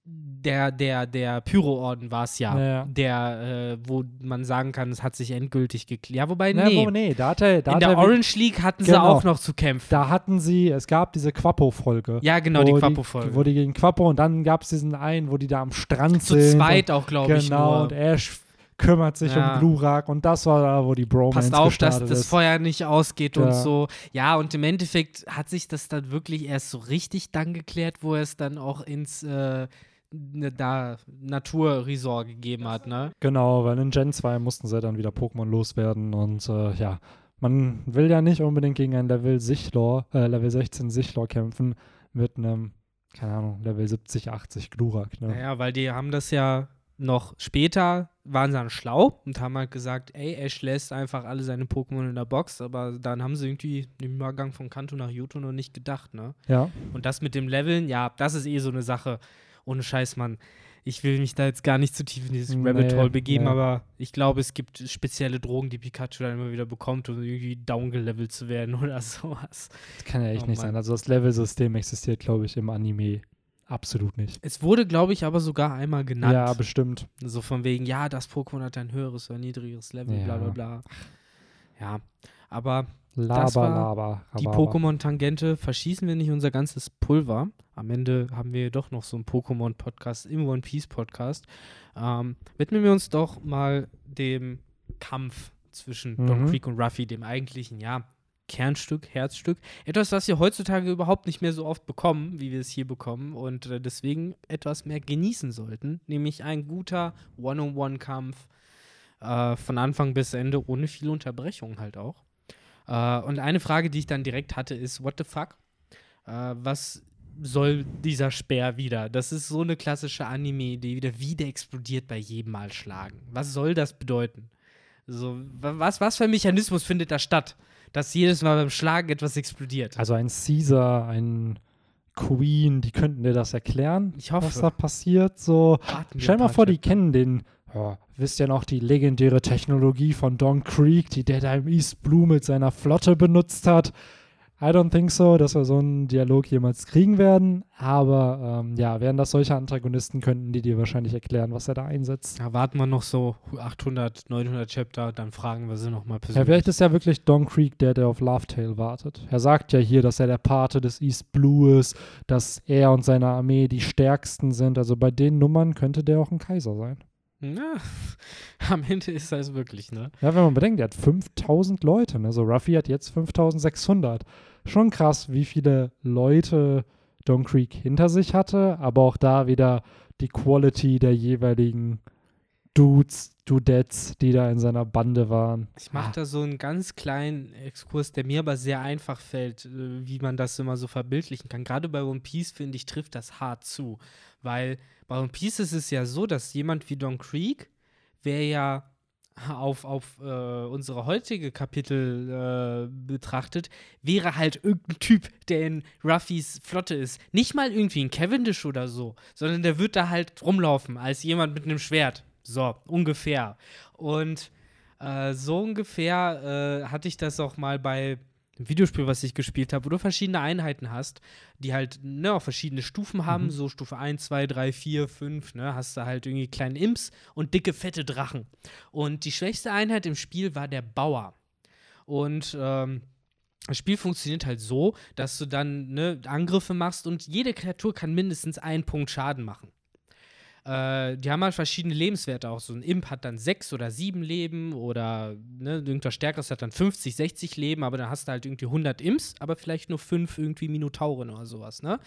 der, der, der Pyro-Orden war es ja, Ja, ja. der, äh, wo man sagen kann, es hat sich endgültig geklärt. Ja, wobei, Ne, nee. wo, nee, da hatte, da In der Orange League hatten sie Genau. auch noch zu kämpfen. da hatten sie, es gab diese Quappo-Folge. ja, genau, die wo Quapo-Folge. Wo die gegen Quappo und dann gab es diesen einen, wo die da am Strand Zu sind. zweit auch, und, glaube ich, Genau, nur. und Ash kümmert sich Ja. um Glurak und das war da, wo die Bromance Passt auf, dass das. Feuer nicht ausgeht und Ja. so. Ja, und im Endeffekt hat sich das dann wirklich erst so richtig dann geklärt, wo er es dann auch ins äh, ne, da Naturresort gegeben hat, ne? Genau, weil in Gen 2 mussten sie dann wieder Pokémon loswerden und äh, ja, man will ja nicht unbedingt gegen ein Level Sichlor, äh, Level 16 Sichlor kämpfen mit einem, keine Ahnung, Level 70, 80 Glurak. Ne? Naja, weil die haben das ja noch später waren sie dann schlau und haben halt gesagt, ey, Ash lässt einfach alle seine Pokémon in der Box, aber dann haben sie irgendwie den Übergang von Kanto nach Johto noch nicht gedacht, ne? Ja. Und das mit dem Leveln, ja, das ist eh so eine Sache. Ohne Scheiß, Mann. Ich will mich da jetzt gar nicht zu tief in dieses Rabbit Hole begeben, nee. aber ich glaube, es gibt spezielle Drogen, die Pikachu dann immer wieder bekommt, um irgendwie downgelevelt zu werden oder sowas. Das kann ja echt Oh nicht Mann. sein. Also das Level-System existiert, glaube ich, im Anime absolut nicht. Es wurde, glaube ich, aber sogar einmal genannt. Ja, bestimmt. So von wegen, ja, das Pokémon hat ein höheres oder niedrigeres Level, bla bla Ja. bla. Ja, aber Laber, war laber. die. Pokémon-Tangente verschießen wir nicht unser ganzes Pulver. Am Ende haben wir doch noch so einen Pokémon-Podcast im One Piece-Podcast. Ähm, widmen wir uns doch mal dem Kampf zwischen Don Mhm. Creek und Ruffy, dem eigentlichen, ja, Kernstück, Herzstück. Etwas, was wir heutzutage überhaupt nicht mehr so oft bekommen, wie wir es hier bekommen und äh, deswegen etwas mehr genießen sollten. Nämlich ein guter One-on-One-Kampf äh, von Anfang bis Ende, ohne viele Unterbrechungen halt auch. Äh, und eine Frage, die ich dann direkt hatte, ist: What the fuck? Äh, was soll dieser Speer wieder? Das ist so eine klassische Anime-Idee, wieder wieder explodiert bei jedem Mal schlagen. Was soll das bedeuten? So, wa- was, was für ein Mechanismus findet da statt, dass jedes Mal beim Schlagen etwas explodiert? Also ein Caesar, ein Queen, die könnten dir das erklären, Ich hoffe. was da passiert. So, Warten stell mal vor, die kennen den. Ja, wisst ihr noch die legendäre Technologie von Don Creek, die der da im East Blue mit seiner Flotte benutzt hat? I don't think so, dass wir so einen Dialog jemals kriegen werden. Aber ähm, ja, wären das solche Antagonisten, könnten die dir wahrscheinlich erklären, was er da einsetzt. Da warten wir noch so 800, 900 Chapter, dann fragen wir sie nochmal Ja, persönlich. vielleicht ist ja wirklich Don Creek der, der auf Lovetail wartet. Er sagt ja hier, dass er der Pate des East Blue ist, dass er und seine Armee die stärksten sind. Also bei den Nummern könnte der auch ein Kaiser sein. Na, am Ende ist das wirklich, ne? Ja, wenn man bedenkt, er hat 5000 Leute. Ne? So Ruffy hat jetzt 5600. Schon krass, wie viele Leute Don Creek hinter sich hatte, aber auch da wieder die Quality der jeweiligen Dudes, Dudettes, die da in seiner Bande waren. Ich mache Ah. da so einen ganz kleinen Exkurs, der mir aber sehr einfach fällt, äh, wie man das immer so verbildlichen kann. Gerade bei One Piece, finde ich, trifft das hart zu. Weil bei One Piece ist es ja so, dass jemand wie Don Creek wäre ja auf, auf äh, unsere heutige Kapitel äh, betrachtet, wäre halt irgendein Typ, der in Ruffys Flotte ist. Nicht mal irgendwie ein Cavendish oder so, sondern der wird da halt rumlaufen als jemand mit einem Schwert. So, ungefähr. Und äh, so ungefähr äh, hatte ich das auch mal bei Videospiel, was ich gespielt habe, wo du verschiedene Einheiten hast, die halt ne, auch verschiedene Stufen haben, Mhm. so Stufe 1, 2, 3, 4, 5, ne, hast du halt irgendwie kleine Imps und dicke, fette Drachen. Und die schwächste Einheit im Spiel war der Bauer. Und ähm, das Spiel funktioniert halt so, dass du dann ne, Angriffe machst und jede Kreatur kann mindestens einen Punkt Schaden machen. Äh, die haben halt verschiedene Lebenswerte auch. So ein Imp hat dann sechs oder sieben Leben oder ne, irgendwas Stärkeres hat dann 50, 60 Leben, aber dann hast du halt irgendwie 100 Imps, aber vielleicht nur fünf irgendwie Minotauren oder sowas, ne?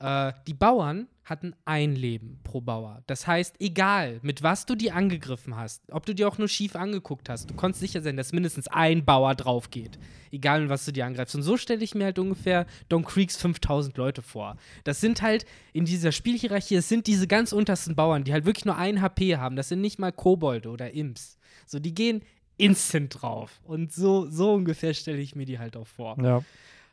Äh, die Bauern hatten ein Leben pro Bauer. Das heißt, egal mit was du die angegriffen hast, ob du die auch nur schief angeguckt hast, du konntest sicher sein, dass mindestens ein Bauer drauf geht. Egal, mit was du die angreifst. Und so stelle ich mir halt ungefähr Don Creeks 5000 Leute vor. Das sind halt in dieser Spielhierarchie, es sind diese ganz untersten Bauern, die halt wirklich nur ein HP haben. Das sind nicht mal Kobolde oder Imps. So, die gehen instant drauf. Und so, so ungefähr stelle ich mir die halt auch vor Ja.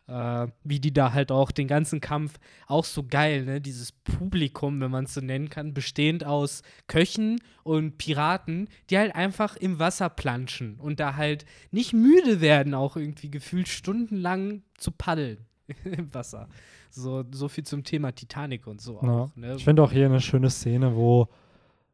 Äh, wie die da halt auch den ganzen Kampf auch so geil, ne? Dieses Publikum, wenn man es so nennen kann, bestehend aus Köchen und Piraten, die halt einfach im Wasser planschen und da halt nicht müde werden, auch irgendwie gefühlt stundenlang zu paddeln im Wasser. So, so viel zum Thema Titanic und so Ja. auch. Ne? Ich finde auch hier eine schöne Szene, wo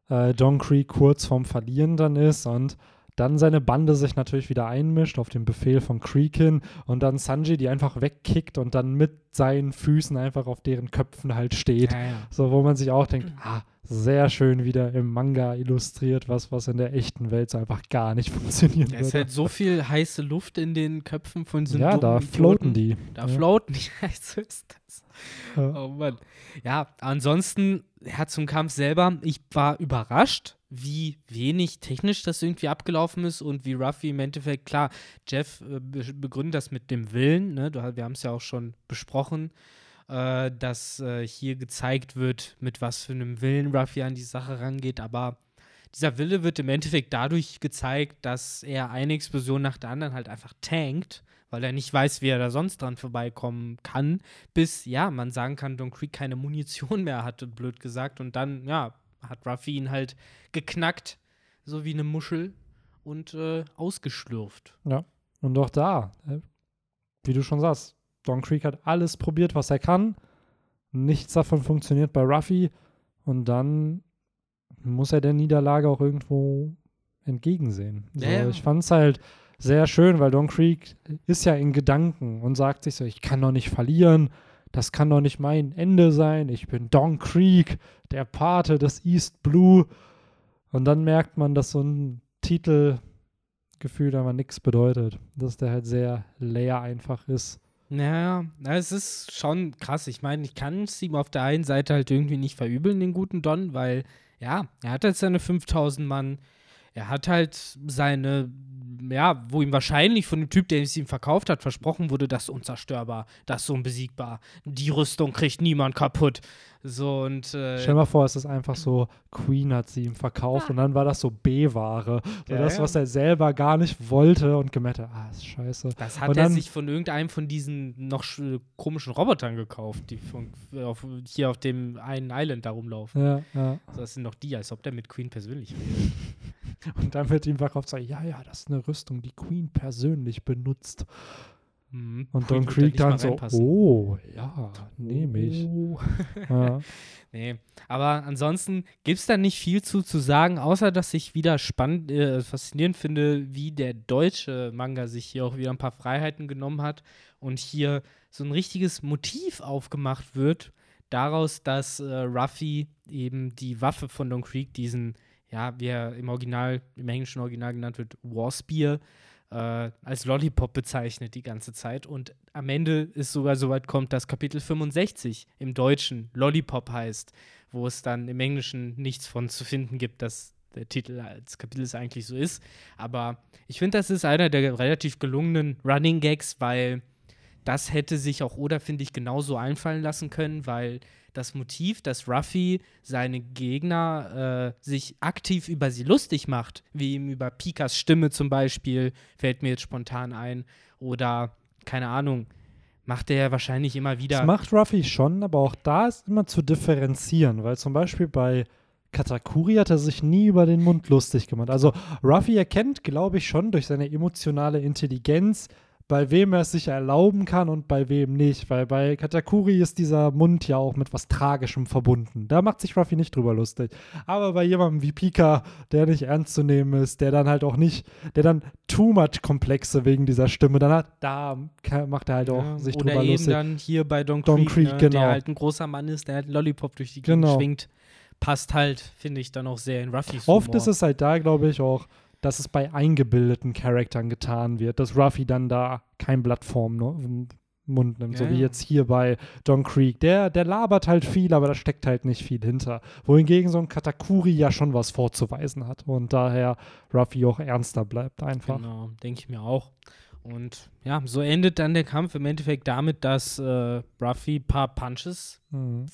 äh, Don Creek kurz vorm Verlieren dann ist und dann seine Bande sich natürlich wieder einmischt auf den Befehl von Creek hin und dann Sanji die einfach wegkickt und dann mit seinen Füßen einfach auf deren Köpfen halt steht. ja, ja. So, wo man sich auch denkt, ah, sehr schön wieder im Manga illustriert, was, was in der echten Welt so einfach gar nicht funktionieren Da ist würde. halt so viel heiße Luft in den Köpfen von so ja, da floaten die. Da ja. floaten die. so ist das. Ja. Oh Mann. Ja, ansonsten, ja, zum Kampf selber, ich war überrascht, wie wenig technisch das irgendwie abgelaufen ist und wie Ruffy im Endeffekt, klar, Jeff äh, be- begründet das mit dem Willen, ne? Wir haben es ja auch schon besprochen. Äh, dass äh, hier gezeigt wird, mit was für einem Willen Ruffy an die Sache rangeht. Aber dieser Wille wird im Endeffekt dadurch gezeigt, dass er eine Explosion nach der anderen halt einfach tankt, weil er nicht weiß, wie er da sonst dran vorbeikommen kann, bis, ja, man sagen kann, Don Creek keine Munition mehr hatte, blöd gesagt. Und dann, ja, hat Ruffy ihn halt geknackt, so wie eine Muschel, und äh, ausgeschlürft. Ja. Und auch da, äh, wie du schon sagst, Don Creek hat alles probiert, was er kann. Nichts davon funktioniert bei Ruffy. Und dann muss er der Niederlage auch irgendwo entgegensehen. So, Ja. Ich fand es halt sehr schön, weil Don Creek ist ja in Gedanken und sagt sich so, ich kann doch nicht verlieren, das kann doch nicht mein Ende sein, ich bin Don Creek, der Pate des East Blue. Und dann merkt man, dass so ein Titelgefühl einfach nichts bedeutet, dass der halt sehr leer einfach ist. Naja, na, es ist schon krass. Ich meine, ich kann es ihm auf der einen Seite halt irgendwie nicht verübeln, den guten Don, weil, ja, er hat halt seine 5000 Mann. Er hat halt seine, ja, wo ihm wahrscheinlich von dem Typ, der es ihm verkauft hat, versprochen wurde, das ist unzerstörbar, das ist unbesiegbar. Die Rüstung kriegt niemand kaputt. So und. Äh, Stell dir mal vor, es ist einfach so, Queen hat sie ihm verkauft und dann war das so B-Ware. So Ja, das, ja. was er selber gar nicht wollte und gemerkt hat, ah, ist scheiße. Das hat Und er dann- sich von irgendeinem von diesen noch sch- komischen Robotern gekauft, die von, auf, hier auf dem einen Island da rumlaufen. Ja, ja. So, das sind noch die, als ob der mit Queen persönlich redet. Und dann wird ihm verkauft, so, ja, ja, das ist eine Rüstung, die Queen persönlich benutzt. Mhm. Und Don Creek mal dann so, reinpassen. oh, ja, nehme ich. Oh. Ja. Nee, aber ansonsten gibt es da nicht viel zu, zu sagen, außer dass ich wieder spannend, äh, faszinierend finde, wie der deutsche Manga sich hier auch wieder ein paar Freiheiten genommen hat und hier so ein richtiges Motiv aufgemacht wird, daraus, dass äh, Ruffy eben die Waffe von Don Creek, diesen, ja, wie er im Original, im englischen Original genannt wird, Warspear, äh, als Lollipop bezeichnet die ganze Zeit. Und am Ende ist sogar so weit kommt, dass Kapitel 65 im Deutschen Lollipop heißt, wo es dann im Englischen nichts von zu finden gibt, dass der Titel als Kapitel es eigentlich so ist. Aber ich finde, das ist einer der relativ gelungenen Running Gags, weil das hätte sich auch Oda, finde ich, genauso einfallen lassen können, weil das Motiv, dass Ruffy seine Gegner äh, sich aktiv über sie lustig macht, wie ihm über Pikas Stimme zum Beispiel, fällt mir jetzt spontan ein, oder keine Ahnung, macht er ja wahrscheinlich immer wieder. Das macht Ruffy schon, aber auch da ist immer zu differenzieren, weil zum Beispiel bei Katakuri hat er sich nie über den Mund lustig gemacht. Also Ruffy erkennt, glaube ich, schon durch seine emotionale Intelligenz, bei wem er es sich erlauben kann und bei wem nicht. Weil bei Katakuri ist dieser Mund ja auch mit was Tragischem verbunden. Da macht sich Ruffy nicht drüber lustig. Aber bei jemandem wie Pika, der nicht ernst zu nehmen ist, der dann halt auch nicht, der dann too much Komplexe wegen dieser Stimme dann hat, da macht er halt auch Ja, sich oder drüber eben lustig. dann hier bei Don, Don Creek, Creek, ne, genau. der halt ein großer Mann ist, der halt einen Lollipop durch die Gegend Genau. schwingt. Passt halt, finde ich, dann auch sehr in Ruffys Oft Humor. ist es halt da, glaube ich, auch, dass es bei eingebildeten Charakteren getan wird, dass Ruffy dann da kein Blatt vorm Mund nimmt, so Ja, wie ja. jetzt hier bei Don Creek. Der, der labert halt viel, aber da steckt halt nicht viel hinter. Wohingegen so ein Katakuri ja schon was vorzuweisen hat und daher Ruffy auch ernster bleibt einfach. Genau, denke ich mir auch. Und ja, so endet dann der Kampf im Endeffekt damit, dass äh, Ruffy ein paar Punches Mhm.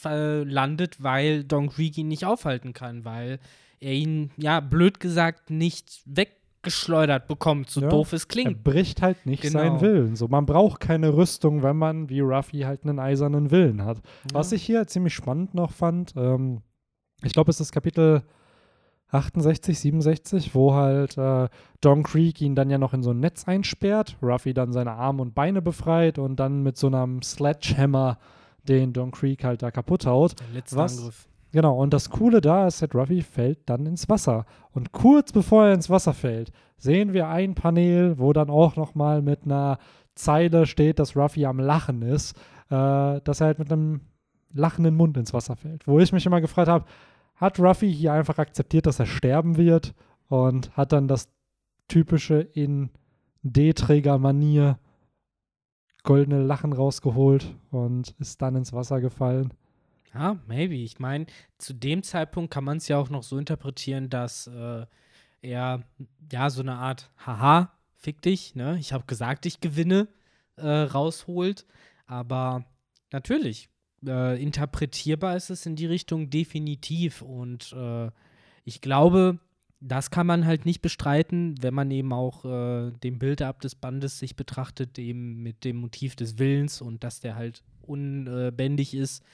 landet, weil Don Creek ihn nicht aufhalten kann, weil er ihn, ja, blöd gesagt, nicht weggeschleudert bekommt, so Ja. doof es Er klingt. bricht halt nicht Genau. seinen Willen. So, man braucht keine Rüstung, wenn man wie Ruffy halt einen eisernen Willen hat. Was Ja. ich hier ziemlich spannend noch fand, ähm, ich glaube, es ist Kapitel 68, 67, wo halt äh, Don Creek ihn dann ja noch in so ein Netz einsperrt, Ruffy dann seine Arme und Beine befreit und dann mit so einem Sledgehammer den Don Creek halt da kaputt haut. Der letzte Was? Angriff. Genau, und das Coole da ist, dass Ruffy fällt dann ins Wasser. Und kurz bevor er ins Wasser fällt, sehen wir ein Panel, wo dann auch nochmal mit einer Zeile steht, dass Ruffy am Lachen ist, äh, dass er halt mit einem lachenden Mund ins Wasser fällt. Wo ich mich immer gefragt habe, hat Ruffy hier einfach akzeptiert, dass er sterben wird und hat dann das typische in D-Träger-Manier goldene Lachen rausgeholt und ist dann ins Wasser gefallen. Ja, maybe. Ich meine, zu dem Zeitpunkt kann man es ja auch noch so interpretieren, dass äh, er ja so eine Art Haha, fick dich, ne? Ich habe gesagt, ich gewinne, äh, rausholt. Aber natürlich, äh, interpretierbar ist es in die Richtung definitiv. Und äh, ich glaube, das kann man halt nicht bestreiten, wenn man eben auch äh, den Build-up des Bandes sich betrachtet, eben mit dem Motiv des Willens und dass der halt unbändig ist,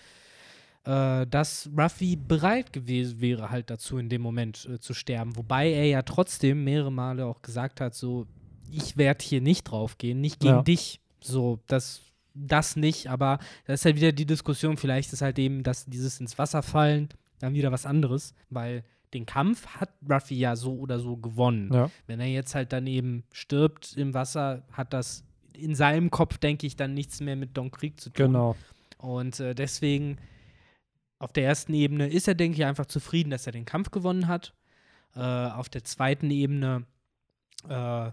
äh, dass Ruffy bereit gewesen wäre, halt dazu in dem Moment äh, zu sterben. Wobei er ja trotzdem mehrere Male auch gesagt hat, so, ich werde hier nicht draufgehen, nicht gegen Ja. dich. So, das, das nicht, aber das ist halt wieder die Diskussion, vielleicht ist halt eben, dass dieses ins Wasser fallen dann wieder was anderes, weil den Kampf hat Ruffy ja so oder so gewonnen. Ja. Wenn er jetzt halt dann eben stirbt im Wasser, hat das in seinem Kopf, denke ich, dann nichts mehr mit Don Krieg zu tun. Genau. Und äh, deswegen auf der ersten Ebene ist er, denke ich, einfach zufrieden, dass er den Kampf gewonnen hat. Äh, auf der zweiten Ebene äh,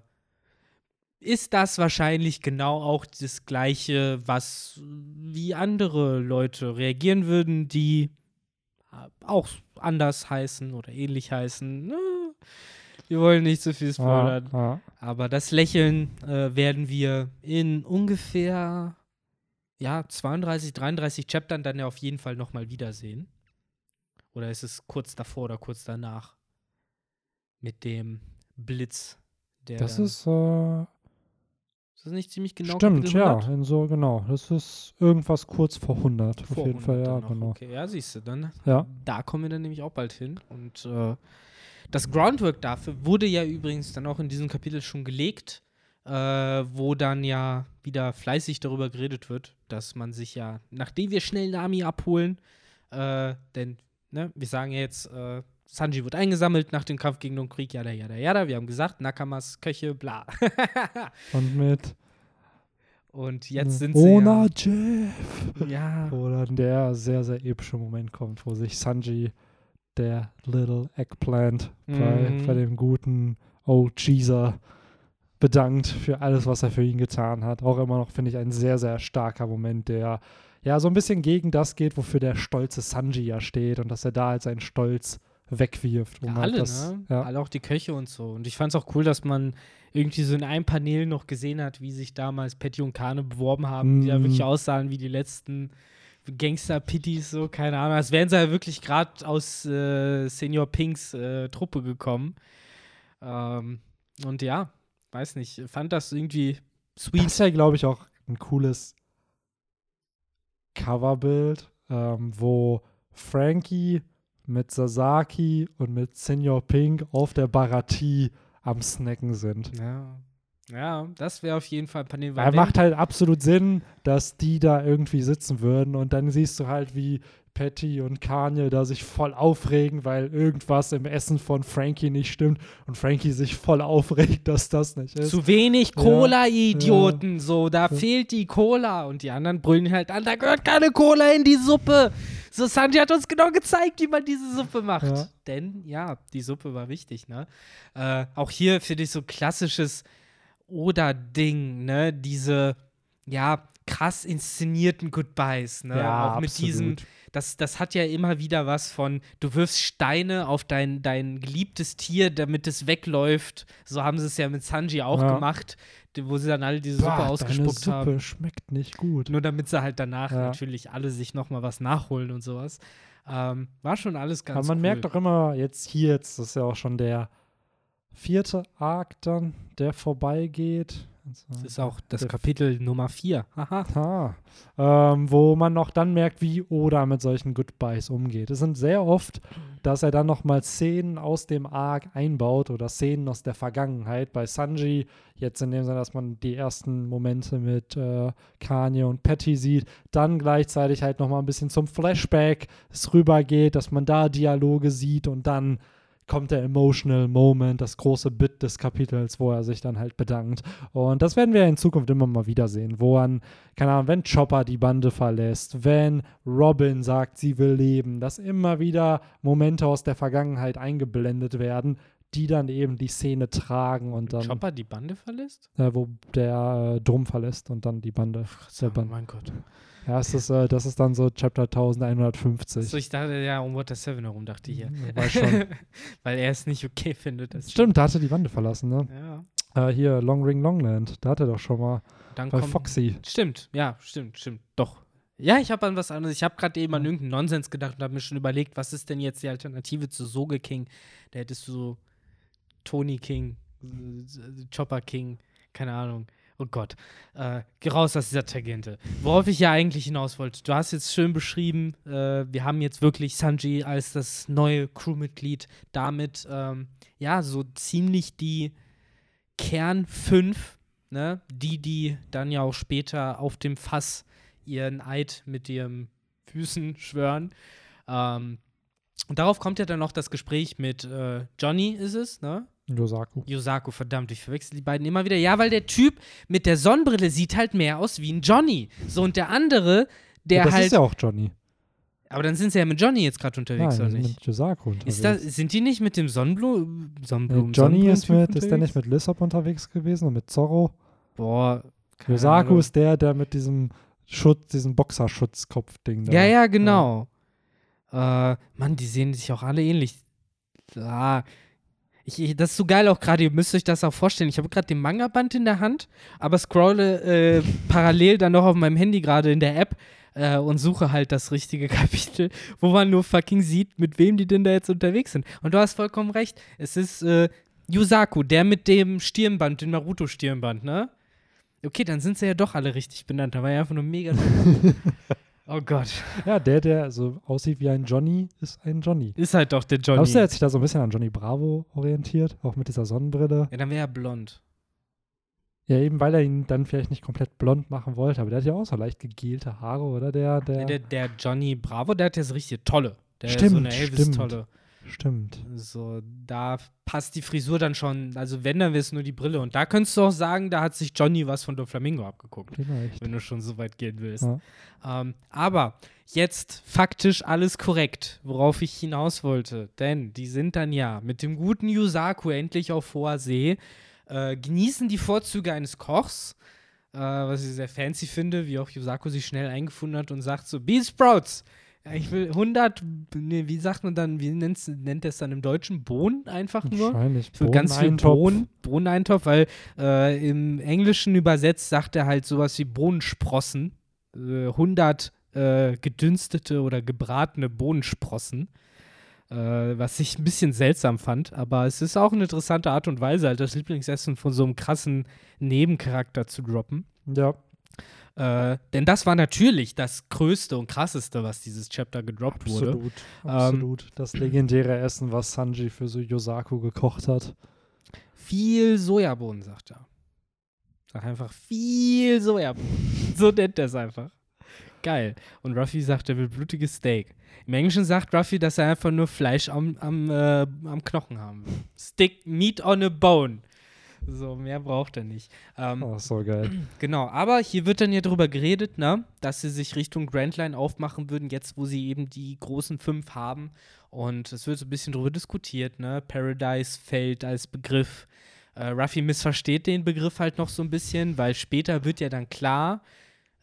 ist das wahrscheinlich genau auch das Gleiche, was wie andere Leute reagieren würden, die äh, auch anders heißen oder ähnlich heißen. Na, Wir wollen nicht zu viel Ja, spoilern. ja. Aber das Lächeln äh, werden wir in ungefähr ja, 32, 33 Chaptern dann ja auf jeden Fall nochmal wiedersehen. Oder ist es kurz davor oder kurz danach? Mit dem Blitz. Der Das ist, äh, ist das nicht ziemlich genau stimmt, ja, 100? in so, genau. Das ist irgendwas kurz vor 100. Vor auf jeden Fall, 100 ja, dann noch. genau. Okay, ja, siehst du, dann Ja. da kommen wir dann nämlich auch bald hin. Und äh, das Groundwork dafür wurde ja übrigens dann auch in diesem Kapitel schon gelegt, äh, wo dann ja wieder fleißig darüber geredet wird, dass man sich ja, nachdem wir schnell Nami abholen, äh, denn ne, wir sagen ja jetzt, äh, Sanji wird eingesammelt nach dem Kampf gegen den Krieg, jada, jada, jada. Wir haben gesagt, Nakamas, Köche, bla. Und mit Und jetzt sind sie Ona Jeff. ja, ja, Wo dann der sehr, sehr epische Moment kommt, wo sich Sanji, der Little Eggplant, bei, Mhm. bei dem guten Old Cheeser bedankt für alles, was er für ihn getan hat. Auch immer noch, finde ich, ein sehr, sehr starker Moment, der ja so ein bisschen gegen das geht, wofür der stolze Sanji ja steht und dass er da halt seinen Stolz wegwirft. Um Ja, halt alle, das, ne? Ja. Alle auch die Köche und so. Und ich fand es auch cool, dass man irgendwie so in einem Panel noch gesehen hat, wie sich damals Patty und Kane beworben haben, die ja Mm. wirklich aussahen wie die letzten Gangster-Pitties, so, keine Ahnung. Als wären sie ja wirklich gerade aus äh, Senior Pinks äh, Truppe gekommen. Ähm, und ja, weiß nicht, fand das irgendwie Das sweet. ist ja, glaube ich, auch ein cooles Coverbild, ähm, wo Frankie mit Sasaki und mit Senior Pink auf der Baratie am Snacken sind. Ja. Ja, das wäre auf jeden Fall ein Panel. Er macht halt absolut Sinn, dass die da irgendwie sitzen würden und dann siehst du halt, wie Patty und Kanye da sich voll aufregen, weil irgendwas im Essen von Frankie nicht stimmt und Frankie sich voll aufregt, dass das nicht ist. Zu wenig Ja, Cola, ihr Idioten. So, da fehlt die Cola. Und die anderen brüllen halt an, da gehört keine Cola in die Suppe. So, Sanji hat uns genau gezeigt, wie man diese Suppe macht. Ja. Denn, ja, die Suppe war wichtig, ne? Äh, auch hier finde ich so klassisches Oder-Ding, ne? Diese, ja, krass inszenierten Goodbyes, ne? Ja, auch mit absolut. Das, das hat ja immer wieder was von, du wirfst Steine auf dein, dein geliebtes Tier, damit es wegläuft. So haben sie es ja mit Sanji auch Ja. gemacht, wo sie dann alle diese Suppe Bah, ausgespuckt Suppe haben. schmeckt nicht gut. Nur damit sie halt danach Ja. natürlich alle sich noch mal was nachholen und sowas. Ähm, war schon alles ganz Aber man cool. merkt doch immer jetzt hier, jetzt das ist ja auch schon der vierte Arc dann, der vorbeigeht. Das ist auch das Kapitel Nummer 4. Haha. Ah, ähm, wo man noch dann merkt, wie Oda mit solchen Goodbyes umgeht. Es sind sehr oft, dass er dann nochmal Szenen aus dem Arc einbaut oder Szenen aus der Vergangenheit. Bei Sanji, jetzt in dem Sinne, dass man die ersten Momente mit äh, Kanye und Patty sieht, dann gleichzeitig halt nochmal ein bisschen zum Flashback es rübergeht, dass man da Dialoge sieht und dann kommt der emotional Moment, das große Bit des Kapitels, wo er sich dann halt bedankt. Und das werden wir in Zukunft immer mal wiedersehen, wo an, keine Ahnung, wenn Chopper die Bande verlässt, wenn Robin sagt, sie will leben, dass immer wieder Momente aus der Vergangenheit eingeblendet werden, die dann eben die Szene tragen und dann, Chopper die Bande verlässt? äh, wo der äh, Drum verlässt und dann die Bande. Der Oh Band. mein Gott. Ja, es ist, äh, das ist dann so Chapter 1150. So, ich dachte ja um Water 7 herum, dachte ich hier. Ja, schon. Weil er es nicht okay findet. Stimmt, da hat er die Bande verlassen, ne? Ja. Äh, hier, Long Ring Longland, da hat er doch schon mal Dann bei kommt. Foxy. Stimmt, ja, stimmt, stimmt. Doch. Ja, ich habe an was anderes. Ich habe gerade eben an irgendeinen Nonsens gedacht und habe mir schon überlegt, was ist denn jetzt die Alternative zu Soge King? Da hättest du so Tony King, äh, Chopper King, keine Ahnung. Oh Gott. Äh, geh raus aus dieser Tangente. Worauf ich ja eigentlich hinaus wollte. Du hast jetzt schön beschrieben, äh, wir haben jetzt wirklich Sanji als das neue Crewmitglied. Damit, ähm, ja, so ziemlich die Kern 5, ne? Die, die dann ja auch später auf dem Fass ihren Eid mit ihren Füßen schwören. Ähm, und darauf kommt ja dann noch das Gespräch mit äh, Johnny, ist es, ne? Yosaku. Yosaku, verdammt, ich verwechsel die beiden immer wieder. Ja, weil der Typ mit der Sonnenbrille sieht halt mehr aus wie ein Johnny. So, und der andere, der ja, das halt. ist ja auch Johnny. aber dann sind sie ja mit Johnny jetzt gerade unterwegs, Nein, oder nicht? mit Yosaku unterwegs. Ist das, sind die nicht mit dem Sonnenblu Sonnenblumen? Nee, Johnny ist mit, ist der nicht mit Lissop unterwegs gewesen und mit Zorro? Boah. keine Yosaku Ahnung. ist der, der mit diesem Schutz, diesem Boxerschutzkopf-Ding da. Ja, ja, genau. Äh, Mann, die sehen sich auch alle ähnlich. Ah, ich, ich, das ist so geil auch gerade, ihr müsst euch das auch vorstellen. Ich habe gerade den Manga-Band in der Hand, aber scrolle äh, parallel dann noch auf meinem Handy gerade in der App äh, und suche halt das richtige Kapitel, wo man nur fucking sieht, mit wem die denn da jetzt unterwegs sind. Und du hast vollkommen recht. Es ist äh, Yusaku, der mit dem Stirnband, dem Naruto-Stirnband, ne? Okay, dann sind sie ja doch alle richtig benannt. Da war ja einfach nur mega. oh Gott. Ja, der, der so aussieht wie ein Johnny, ist ein Johnny. Ist halt doch der Johnny. Glaubst du, er hat sich da so ein bisschen an Johnny Bravo orientiert? Auch mit dieser Sonnenbrille? ja, dann wäre er blond. Ja, eben weil er ihn dann vielleicht nicht komplett blond machen wollte. Aber der hat ja auch so leicht gegelte Haare, oder? Der, der, Ja, der, der Johnny Bravo, der hat ja so richtig tolle. Der ist so Stimmt, eine stimmt. Elvis-Tolle. Stimmt. So, da passt die Frisur dann schon. Also, wenn, dann wäre es nur die Brille. Und da könntest du auch sagen, da hat sich Johnny was von Doflamingo abgeguckt. Vielleicht. Wenn du schon so weit gehen willst. Ja. Ähm, aber jetzt faktisch alles korrekt, worauf ich hinaus wollte. Denn die sind dann ja mit dem guten Yusaku endlich auf hoher See, äh, genießen die Vorzüge eines Kochs, äh, was ich sehr fancy finde, wie auch Yusaku sich schnell eingefunden hat und sagt so, Bean Sprouts, ich will 100, nee, wie sagt man dann, wie nennt's, nennt er es dann im Deutschen? Bohnen einfach nur? Wahrscheinlich. Ich will ganz viel. Bohnen, Bohneneintopf, weil äh, im Englischen übersetzt sagt er halt sowas wie Bohnensprossen. Äh, 100 äh, gedünstete oder gebratene Bohnensprossen. Äh, was ich ein bisschen seltsam fand, aber es ist auch eine interessante Art und Weise, halt das Lieblingsessen von so einem krassen Nebencharakter zu droppen. Ja, Äh, denn das war natürlich das Größte und Krasseste, was dieses Chapter gedroppt wurde. absolut. Ähm, Absolut. das legendäre Essen, was Sanji für so Yosaku gekocht hat. Viel Sojabohnen, sagt er. Sag einfach viel Sojabohnen. so nennt er es einfach. Geil. Und Ruffy sagt, er will blutiges Steak. Im Englischen sagt Ruffy, dass er einfach nur Fleisch am, am, äh, am Knochen haben will. Stick meat on a bone. So, mehr braucht er nicht. Ähm, Oh, so geil. Genau, aber hier wird dann ja drüber geredet, ne, dass sie sich Richtung Grand Line aufmachen würden, jetzt wo sie eben die großen fünf haben. Und es wird so ein bisschen drüber diskutiert, ne? Paradise fällt als Begriff. Äh, Ruffy missversteht den Begriff halt noch so ein bisschen, weil später wird ja dann klar,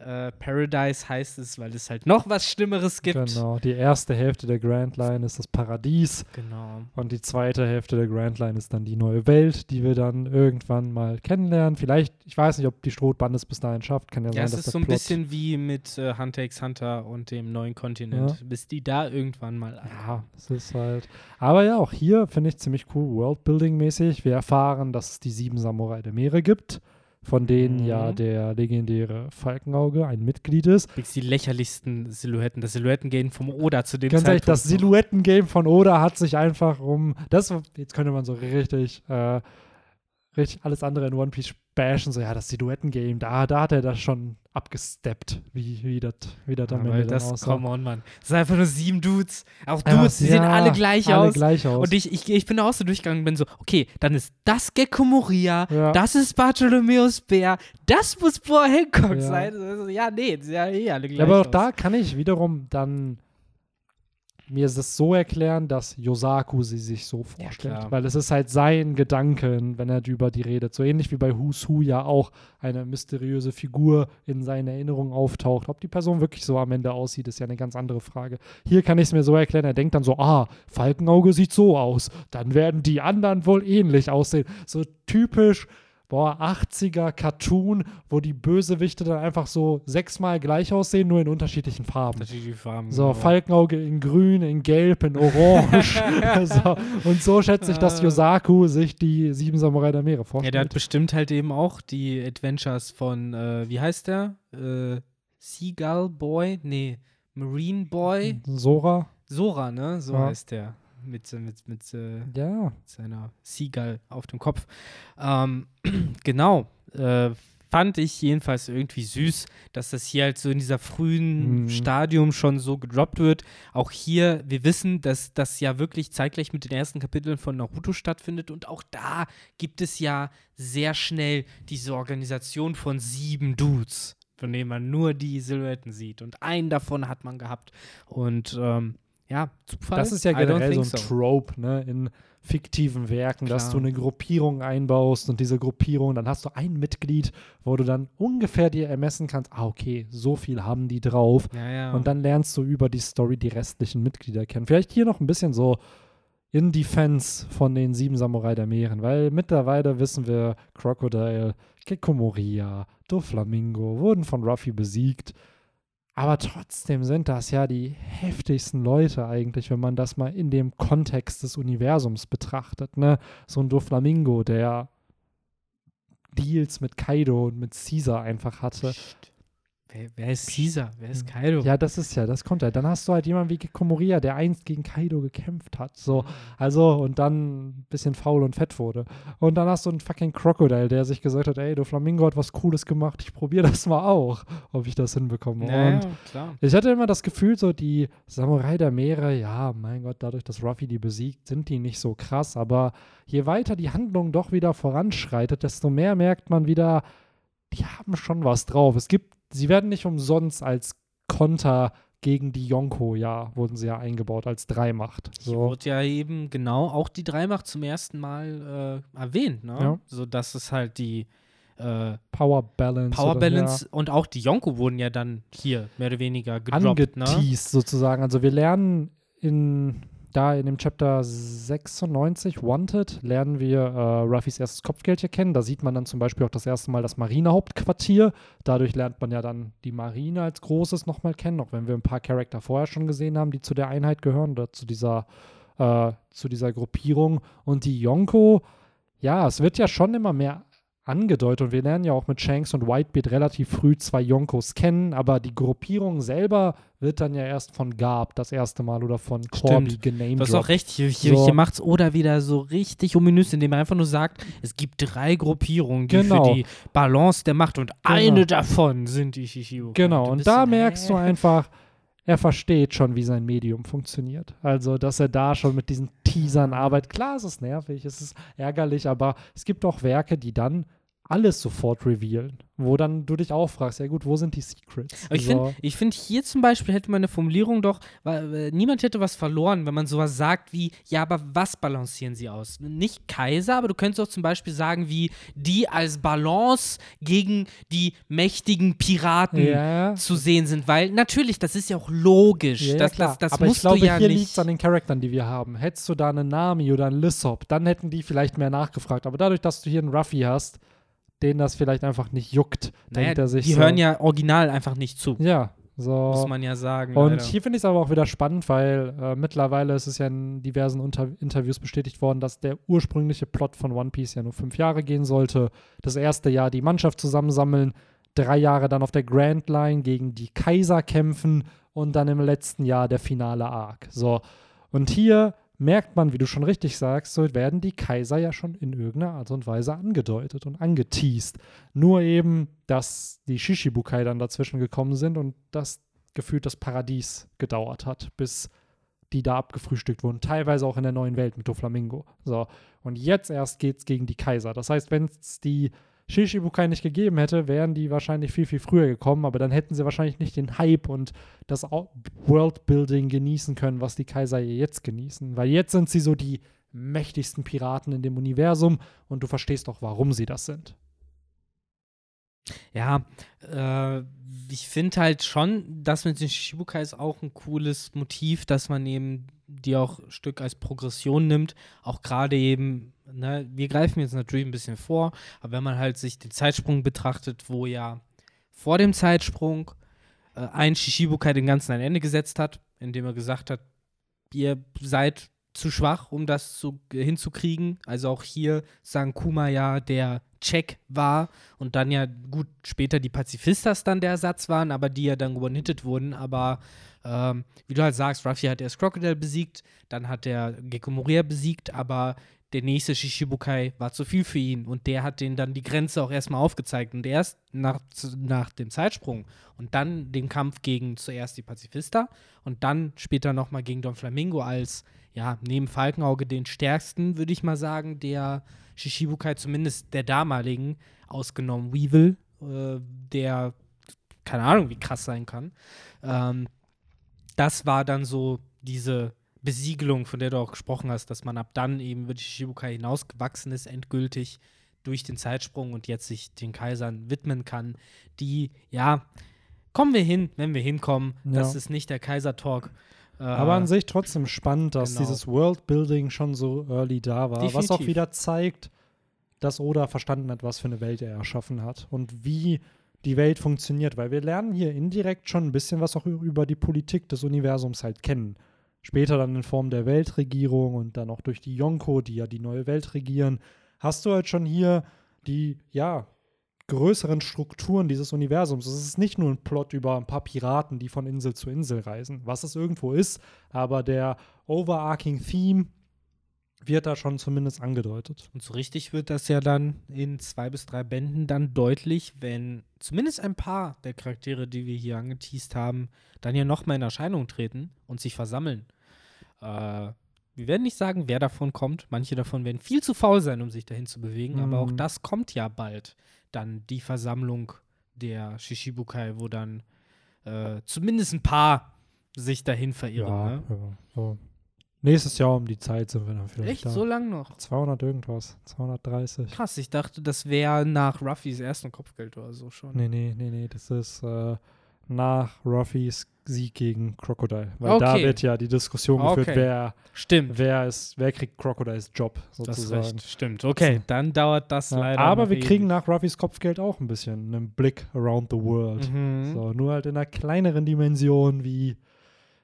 äh, Paradise heißt es, weil es halt noch was Schlimmeres gibt. Genau. Die erste Hälfte der Grand Line ist das Paradies. Genau. Und die zweite Hälfte der Grand Line ist dann die neue Welt, die wir dann irgendwann mal kennenlernen. Vielleicht, ich weiß nicht, ob die Strohband es bis dahin schafft. Kann ja, Ja, sein, es dass ist so ein Plot bisschen wie mit äh, Hunter x Hunter und dem neuen Kontinent, bis die da irgendwann mal Ja, das ist halt. Aber ja, auch hier finde ich ziemlich cool, Worldbuilding-mäßig. Wir erfahren, dass es die sieben Samurai der Meere gibt, von denen Mhm. ja der legendäre Falkenauge ein Mitglied ist. Die lächerlichsten Silhouetten. Das Silhouettengame vom Oda zu dem Ganz ehrlich, Zeitpunkt. das noch. Silhouetten-Game von Oda hat sich einfach um. Das, jetzt könnte man so richtig, äh, richtig alles andere in One Piece bashen. So, ja, das Silhouetten-Game, da, da hat er das schon abgesteppt, wie, wie das wie das am Aber Ende das, aussah. come on, Mann. Das sind einfach nur sieben Dudes. Auch Ja, Dudes, die sehen ja, alle gleich alle aus. gleich aus. Und ich, ich, ich bin da auch so durchgegangen und bin so, okay, dann ist das Gecko Moria, Ja. das ist Bartholomäus Bär, das muss Boa Hancock Ja. sein. Also, ja, nee, die sehen ja eh alle gleich Ja, aber auch da kann ich wiederum dann mir das so erklären, dass Yosaku sie sich so vorstellt. klar. Weil es ist halt sein Gedanken, wenn er über die redet. So ähnlich wie bei Who's Who ja auch eine mysteriöse Figur in seinen Erinnerungen auftaucht. Ob die Person wirklich so am Ende aussieht, ist ja eine ganz andere Frage. Hier kann ich es mir so erklären, er denkt dann so, ah, Falkenauge sieht so aus. Dann werden die anderen wohl ähnlich aussehen. So typisch boah, 80er Cartoon, wo die Bösewichte dann einfach so sechsmal gleich aussehen, nur in unterschiedlichen Farben. Farben. So, genau. Falkenauge in grün, in gelb, in orange. so, und so schätze ich, dass Äh. Yosaku sich die sieben Samurai der Meere Ja, vorstellt. der hat bestimmt halt eben auch die Adventures von, äh, wie heißt der? Äh, Seagull Boy? Nee, Marine Boy? Sora. Sora, ne? So Ja. heißt der. Mit, mit, mit, äh, Ja, seiner Seagull auf dem Kopf. Ähm, genau. Äh, fand ich jedenfalls irgendwie süß, dass das hier halt so in dieser frühen Mhm. Stadium schon so gedroppt wird. Auch hier, wir wissen, dass das ja wirklich zeitgleich mit den ersten Kapiteln von Naruto stattfindet und auch da gibt es ja sehr schnell diese Organisation von sieben Dudes, von denen man nur die Silhouetten sieht und einen davon hat man gehabt und ähm, ja, Zufall. das ist ja generell so ein think Trope, ne, in fiktiven Werken, dass Klar. du eine Gruppierung einbaust und diese Gruppierung, dann hast du ein Mitglied, wo du dann ungefähr dir ermessen kannst, ah, okay, so viel haben die drauf. Ja, ja. Und dann lernst du über die Story die restlichen Mitglieder kennen. Vielleicht hier noch ein bisschen so in Defense von den sieben Samurai der Meeren, weil mittlerweile wissen wir, Crocodile, Gekko Moria, Doflamingo wurden von Ruffy besiegt. Aber trotzdem sind das ja die heftigsten Leute eigentlich, wenn man das mal in dem Kontext des Universums betrachtet. Ne? So ein Doflamingo, der Deals mit Kaido und mit Caesar einfach hatte. Wer, wer ist Caesar? Wer ist Kaido? Ja, das ist ja, das kommt ja. Dann hast du halt jemanden wie Gekko Moria, der einst gegen Kaido gekämpft hat. So, also, und dann ein bisschen faul und fett wurde. Und dann hast du einen fucking Crocodile, der sich gesagt hat, ey, du Flamingo hat was Cooles gemacht, ich probiere das mal auch, ob ich das hinbekomme. Ja, und klar. ich hatte immer das Gefühl, so die Samurai der Meere, ja, mein Gott, dadurch, dass Ruffy die besiegt, sind die nicht so krass. Aber je weiter die Handlung doch wieder voranschreitet, desto mehr merkt man wieder, die haben schon was drauf. Es gibt, sie werden nicht umsonst als Konter gegen die Yonko, ja, wurden sie ja eingebaut als Dreimacht. Hier So. wurde ja eben genau auch die Dreimacht zum ersten Mal äh, erwähnt, ne? Ja. So dass es halt die äh, Power Balance. Power oder, Balance und auch die Yonko wurden ja dann hier mehr oder weniger ja, gedroppt, ne? sozusagen. Also wir lernen in da in dem Chapter 96, Wanted, lernen wir äh, Ruffys erstes Kopfgeld hier kennen. Da sieht man dann zum Beispiel auch das erste Mal das Marinehauptquartier. Dadurch lernt man ja dann die Marine als Großes nochmal kennen, auch wenn wir ein paar Charakter vorher schon gesehen haben, die zu der Einheit gehören oder zu dieser, äh, zu dieser Gruppierung. Und die Yonko, ja, es wird ja schon immer mehr angedeutet und wir lernen ja auch mit Shanks und Whitebeard relativ früh zwei Yonkos kennen, aber die Gruppierung selber wird dann ja erst von Garb das erste Mal oder von Corby Du hast auch genamedroppt. recht, hier, hier, So. hier macht es Oda wieder so richtig ominös, indem er einfach nur sagt, es gibt drei Gruppierungen, die Genau. für die Balance der Macht und eine davon sind die Shishio. Genau, und da merkst du einfach, er versteht schon, wie sein Medium funktioniert. Also, dass er da schon mit diesen Teasern arbeitet. Klar, es ist nervig, es ist ärgerlich, aber es gibt auch Werke, die dann alles sofort revealen, wo dann du dich auch fragst, ja gut, wo sind die Secrets? Aber ich So. finde, ich find, hier zum Beispiel hätte man eine Formulierung doch, weil äh, niemand hätte was verloren, wenn man sowas sagt wie, ja, aber was balancieren sie aus? Nicht Kaiser, aber du könntest auch zum Beispiel sagen, wie die als Balance gegen die mächtigen Piraten ja, zu sehen sind, weil natürlich, das ist ja auch logisch. Ja, das, klar. das, das Aber musst ich glaube, du ja hier nicht. liegt es an den Charakteren, die wir haben. Hättest du da einen Nami oder einen Lissop, dann hätten die vielleicht mehr nachgefragt. Aber dadurch, dass du hier einen Ruffy hast, den das vielleicht einfach nicht juckt, naja, denkt er sich die so, hören ja original einfach nicht zu, Ja, so. muss man ja sagen. Und leider. hier finde ich es aber auch wieder spannend, weil äh, mittlerweile ist es ja in diversen Unter Interviews bestätigt worden, dass der ursprüngliche Plot von One Piece ja nur fünf Jahre gehen sollte. Das erste Jahr die Mannschaft zusammensammeln, drei Jahre dann auf der Grand Line gegen die Kaiser kämpfen und dann im letzten Jahr der finale Arc. So. Und hier merkt man, wie du schon richtig sagst, so werden die Kaiser ja schon in irgendeiner Art und Weise angedeutet und angeteased. Nur eben, dass die Shishibukai dann dazwischen gekommen sind und das gefühlt das Paradies gedauert hat, bis die da abgefrühstückt wurden. Teilweise auch in der neuen Welt mit Doflamingo. So. Und jetzt erst geht's gegen die Kaiser. Das heißt, wenn es die Shishibukai nicht gegeben hätte, wären die wahrscheinlich viel, viel früher gekommen, aber dann hätten sie wahrscheinlich nicht den Hype und das Worldbuilding genießen können, was die Kaiser jetzt genießen. Weil jetzt sind sie so die mächtigsten Piraten in dem Universum und du verstehst auch, warum sie das sind. Ja, äh, ich finde halt schon, das mit den Shichibukai ist auch ein cooles Motiv, dass man eben die auch ein Stück als Progression nimmt. Auch gerade eben, ne, wir greifen jetzt natürlich ein bisschen vor, aber wenn man halt sich den Zeitsprung betrachtet, wo ja vor dem Zeitsprung äh, ein Shishibukai den ganzen ein Ende gesetzt hat, indem er gesagt hat, ihr seid zu schwach, um das zu, hinzukriegen. Also auch hier sagen Kuma ja der Check war und dann ja gut später die Pazifistas dann der Ersatz waren, aber die ja dann one wurden. Aber ähm, wie du halt sagst, Ruffy hat erst Crocodile besiegt, dann hat er Gekko Moria besiegt, aber der nächste Shishibukai war zu viel für ihn und der hat den dann die Grenze auch erstmal aufgezeigt und erst nach, nach dem Zeitsprung und dann den Kampf gegen zuerst die Pazifista und dann später nochmal gegen Don Flamingo als, ja, neben Falkenauge den stärksten, würde ich mal sagen, der Shishibukai, zumindest der damaligen, ausgenommen Weevil, äh, der, keine Ahnung, wie krass sein kann. Ähm, das war dann so diese Besiegelung, von der du auch gesprochen hast, dass man ab dann eben wirklich Shibukai hinausgewachsen ist, endgültig durch den Zeitsprung und jetzt sich den Kaisern widmen kann, die, ja, kommen wir hin, wenn wir hinkommen. Ja. Das ist nicht der Kaiser-Talk. Äh, Aber an sich trotzdem spannend, dass genau. dieses Worldbuilding schon so early da war, Definitiv. was auch wieder zeigt, dass Oda verstanden hat, was für eine Welt er erschaffen hat und wie die Welt funktioniert, weil wir lernen hier indirekt schon ein bisschen was auch über die Politik des Universums halt kennen. Später dann in Form der Weltregierung und dann auch durch die Yonko, die ja die neue Welt regieren, hast du halt schon hier die, ja, größeren Strukturen dieses Universums. Es ist nicht nur ein Plot über ein paar Piraten, die von Insel zu Insel reisen, was es irgendwo ist, aber der overarching Theme wird da schon zumindest angedeutet. Und so richtig wird das ja dann in zwei bis drei Bänden dann deutlich, wenn zumindest ein paar der Charaktere, die wir hier angeteased haben, dann ja nochmal in Erscheinung treten und sich versammeln. Äh, wir werden nicht sagen, wer davon kommt. Manche davon werden viel zu faul sein, um sich dahin zu bewegen, mhm. aber auch mhm. das kommt ja bald. Dann die Versammlung der Shishibukai, wo dann äh, zumindest ein paar sich dahin verirren. Ja, ne? ja, so. Nächstes Jahr um die Zeit sind wir dann vielleicht Echt? Da. So lang noch? 200 irgendwas. 230. Krass, ich dachte, das wäre nach Ruffys ersten Kopfgeld oder so schon. Nee, nee, nee, nee. Das ist äh, nach Ruffys Sieg gegen Crocodile. Weil okay. da wird ja die Diskussion geführt, okay. wer, Stimmt. wer, ist, wer kriegt Crocodiles Job sozusagen. Das recht. Stimmt, okay, dann dauert das ja, leider. Aber wir ewig. kriegen nach Ruffys Kopfgeld auch ein bisschen einen Blick around the world. Mhm. So, nur halt in einer kleineren Dimension wie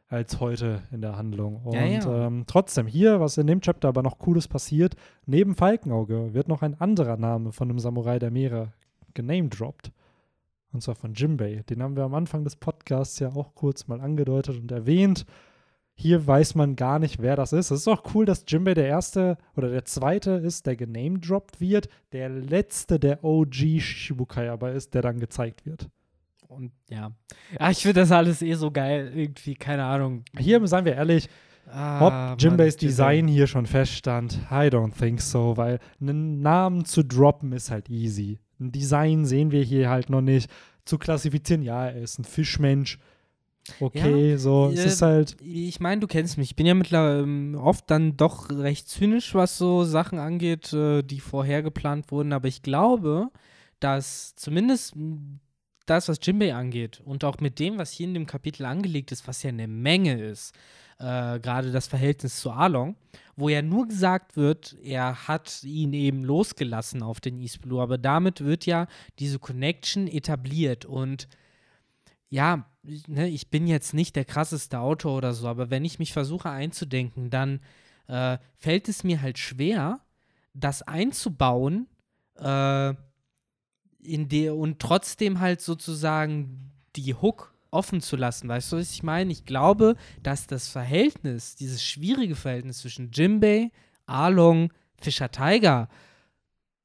als heute in der Handlung. Und ja, ja. Ähm, trotzdem, hier, was in dem Chapter aber noch Cooles passiert, neben Falkenauge wird noch ein anderer Name von einem Samurai der Meere genamedroppt. Und zwar von Jimbei. Den haben wir am Anfang des Podcasts ja auch kurz mal angedeutet und erwähnt. Hier weiß man gar nicht, wer das ist. Es ist auch cool, dass Jimbei der erste oder der zweite ist, der genamedroppt wird. Der letzte der OG Shibukai aber ist, der dann gezeigt wird. Und ja. ja ich finde das alles eh so geil. Irgendwie, keine Ahnung. Hier, seien wir ehrlich, ah, ob Jimbeis Design hier schon feststand, I don't think so, weil einen Namen zu droppen ist halt easy. Ein Design sehen wir hier halt noch nicht. Zu klassifizieren, ja, er ist ein Fischmensch. Okay, ja, so, es äh, ist halt. Ich meine, du kennst mich. Ich bin ja mittlerweile ähm, oft dann doch recht zynisch, was so Sachen angeht, äh, die vorher geplant wurden. Aber ich glaube, dass zumindest das, was Jimbei angeht und auch mit dem, was hier in dem Kapitel angelegt ist, was ja eine Menge ist, äh, gerade das Verhältnis zu Arlong, wo ja nur gesagt wird, er hat ihn eben losgelassen auf den East Blue, aber damit wird ja diese Connection etabliert. Und ja, ne, ich bin jetzt nicht der krasseste Autor oder so, aber wenn ich mich versuche einzudenken, dann äh, fällt es mir halt schwer, das einzubauen, äh, in der und trotzdem halt sozusagen die Hook offen zu lassen. Weißt du, was ich meine? Ich glaube, dass das Verhältnis, dieses schwierige Verhältnis zwischen Jimbei, Arlong, Fischer Tiger,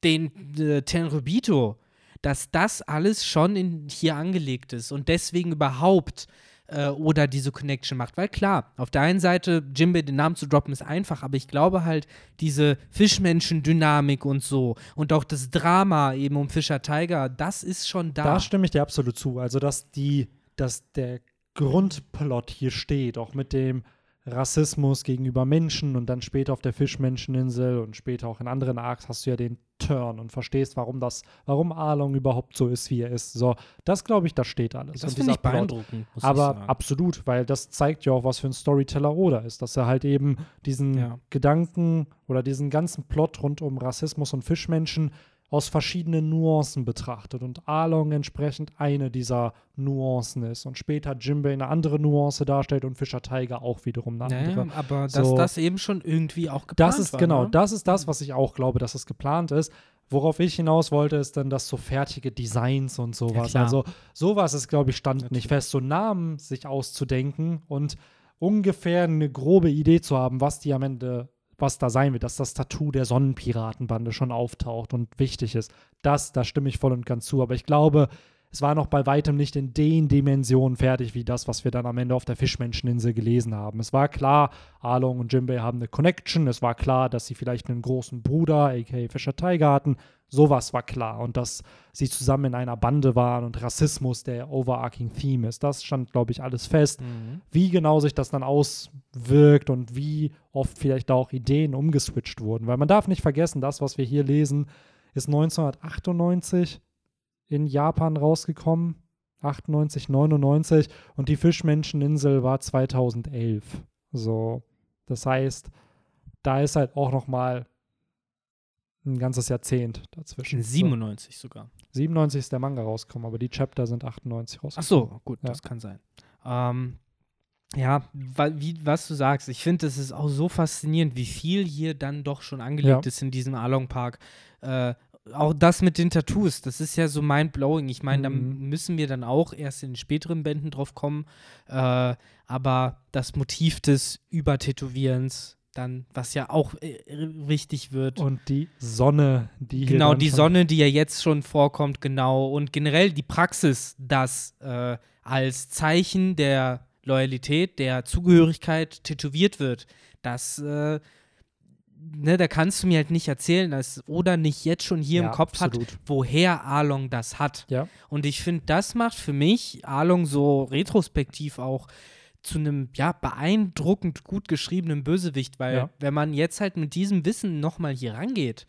den äh, Tenrubito, dass das alles schon in, hier angelegt ist und deswegen überhaupt äh, oder diese Connection macht. Weil klar, auf der einen Seite, Jimbei den Namen zu droppen ist einfach, aber ich glaube halt, diese Fischmenschen-Dynamik und so und auch das Drama eben um Fischer Tiger, das ist schon da. Da stimme ich dir absolut zu. Also, dass die, dass der Grundplot hier steht, auch mit dem Rassismus gegenüber Menschen und dann später auf der Fischmenscheninsel und später auch in anderen Arcs hast du ja den Turn und verstehst, warum das, warum Arlong überhaupt so ist, wie er ist. So, das glaube ich, das steht alles. Das finde ich beeindruckend. Aber absolut, weil das zeigt ja auch, was für ein Storyteller Oda ist, dass er halt eben diesen Ja. Gedanken oder diesen ganzen Plot rund um Rassismus und Fischmenschen aus verschiedenen Nuancen betrachtet und Arlong entsprechend eine dieser Nuancen ist und später Jimbei eine andere Nuance darstellt und Fischer Tiger auch wiederum eine andere. Naja, aber dass So. das eben schon irgendwie auch geplant Das ist war, genau, ne? das ist das, was ich auch glaube, dass es geplant ist. Worauf ich hinaus wollte, ist dann, dass so fertige Designs und sowas. klar. also sowas ist, glaube ich, stand nicht Natürlich. fest. So Namen sich auszudenken und ungefähr eine grobe Idee zu haben, was die am Ende, was da sein wird, dass das Tattoo der Sonnenpiratenbande schon auftaucht und wichtig ist. Das, da stimme ich voll und ganz zu. Aber ich glaube, es war noch bei weitem nicht in den Dimensionen fertig, wie das, was wir dann am Ende auf der Fischmenscheninsel gelesen haben. Es war klar, Arlong und Jimbei haben eine Connection. Es war klar, dass sie vielleicht einen großen Bruder, a.k.a. Fischer Tiger hatten. Sowas war klar. Und dass sie zusammen in einer Bande waren und Rassismus der overarching Theme ist. Das stand, glaube ich, alles fest. Mhm. Wie genau sich das dann auswirkt und wie oft vielleicht da auch Ideen umgeswitcht wurden. Weil man darf nicht vergessen, das, was wir hier lesen, ist 1998 in Japan rausgekommen. 98, 99 und die Fischmenscheninsel war 2011. So, das heißt, da ist halt auch noch mal ein ganzes Jahrzehnt dazwischen. In 97 sogar. So, 97 ist der Manga rausgekommen, aber die Chapter sind 98 Ach rausgekommen. so, gut, Ja. das kann sein. Ähm, ja, wie, was du sagst, ich finde, es ist auch so faszinierend, wie viel hier dann doch schon angelegt Ja. ist in diesem Along Park. Äh, auch das mit den Tattoos, das ist ja so mind-blowing. Ich meine, da Mhm. müssen wir dann auch erst in späteren Bänden drauf kommen. Äh, aber das Motiv des Übertätowierens, dann, was ja auch äh, wichtig wird. Und die Sonne, die hier Genau, die Sonne, die ja jetzt schon vorkommt, genau. Und generell die Praxis, dass äh, als Zeichen der Loyalität, der Zugehörigkeit tätowiert wird, das, äh, ne, da kannst du mir halt nicht erzählen, dass Oda nicht jetzt schon hier Ja, im Kopf absolut. hat, woher Arlong das hat. Ja. Und ich finde, das macht für mich Arlong so retrospektiv auch zu einem, ja, beeindruckend gut geschriebenen Bösewicht, weil Ja. wenn man jetzt halt mit diesem Wissen nochmal hier rangeht,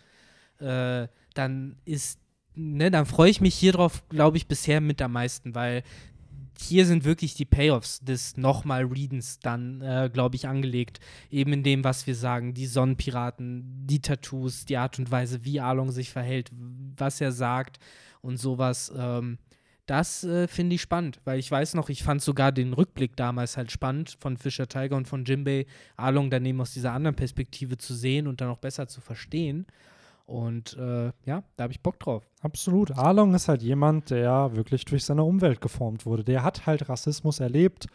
äh, dann ist, ne, dann freue ich mich hier drauf, glaube ich, bisher mit am meisten, weil hier sind wirklich die Payoffs des nochmal Readens dann, äh, glaube ich, angelegt. Eben in dem, was wir sagen, die Sonnenpiraten, die Tattoos, die Art und Weise, wie Arlong sich verhält, was er sagt und sowas. Ähm, das äh, finde ich spannend, weil ich weiß noch, ich fand sogar den Rückblick damals halt spannend von Fischer Tiger und von Jimbei, Arlong daneben aus dieser anderen Perspektive zu sehen und dann auch besser zu verstehen. Und äh, ja, da habe ich Bock drauf. Absolut. Arlong ist halt jemand, der wirklich durch seine Umwelt geformt wurde. Der hat halt Rassismus erlebt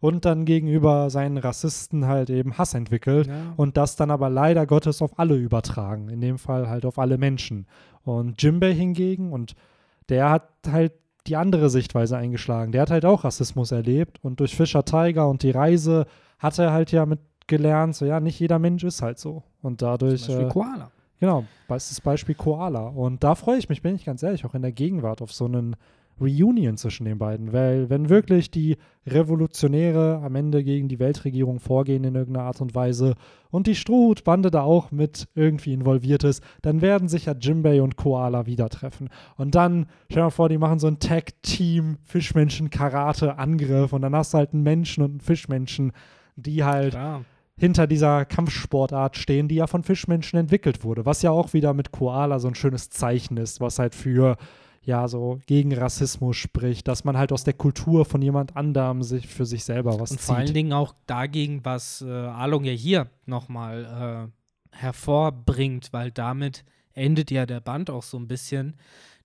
und dann gegenüber seinen Rassisten halt eben Hass entwickelt Ja. und das dann aber leider Gottes auf alle übertragen. In dem Fall halt auf alle Menschen. Und Jimbei hingegen, und der hat halt die andere Sichtweise eingeschlagen. Der hat halt auch Rassismus erlebt und durch Fischer Tiger und die Reise hat er halt ja mit gelernt, so ja, nicht jeder Mensch ist halt so. Und dadurch. Zum Beispiel äh, Koala. Genau, bestes Beispiel Koala. Und da freue ich mich, bin ich ganz ehrlich, auch in der Gegenwart auf so einen Reunion zwischen den beiden. Weil, wenn wirklich die Revolutionäre am Ende gegen die Weltregierung vorgehen in irgendeiner Art und Weise und die Strohhutbande da auch mit irgendwie involviert ist, dann werden sich ja Jimbei und Koala wieder treffen. Und dann, stell dir mal vor, die machen so ein Tag-Team Fischmenschen-Karate-Angriff und dann hast du halt einen Menschen und einen Fischmenschen, die halt Klar. Hinter dieser Kampfsportart stehen, die ja von Fischmenschen entwickelt wurde, was ja auch wieder mit Koala so ein schönes Zeichen ist, was halt für ja so gegen Rassismus spricht, dass man halt aus der Kultur von jemand anderem sich für sich selber was Und zieht. vor allen Dingen auch dagegen, was äh, Arlong ja hier nochmal äh, hervorbringt, weil damit endet ja der Band auch so ein bisschen,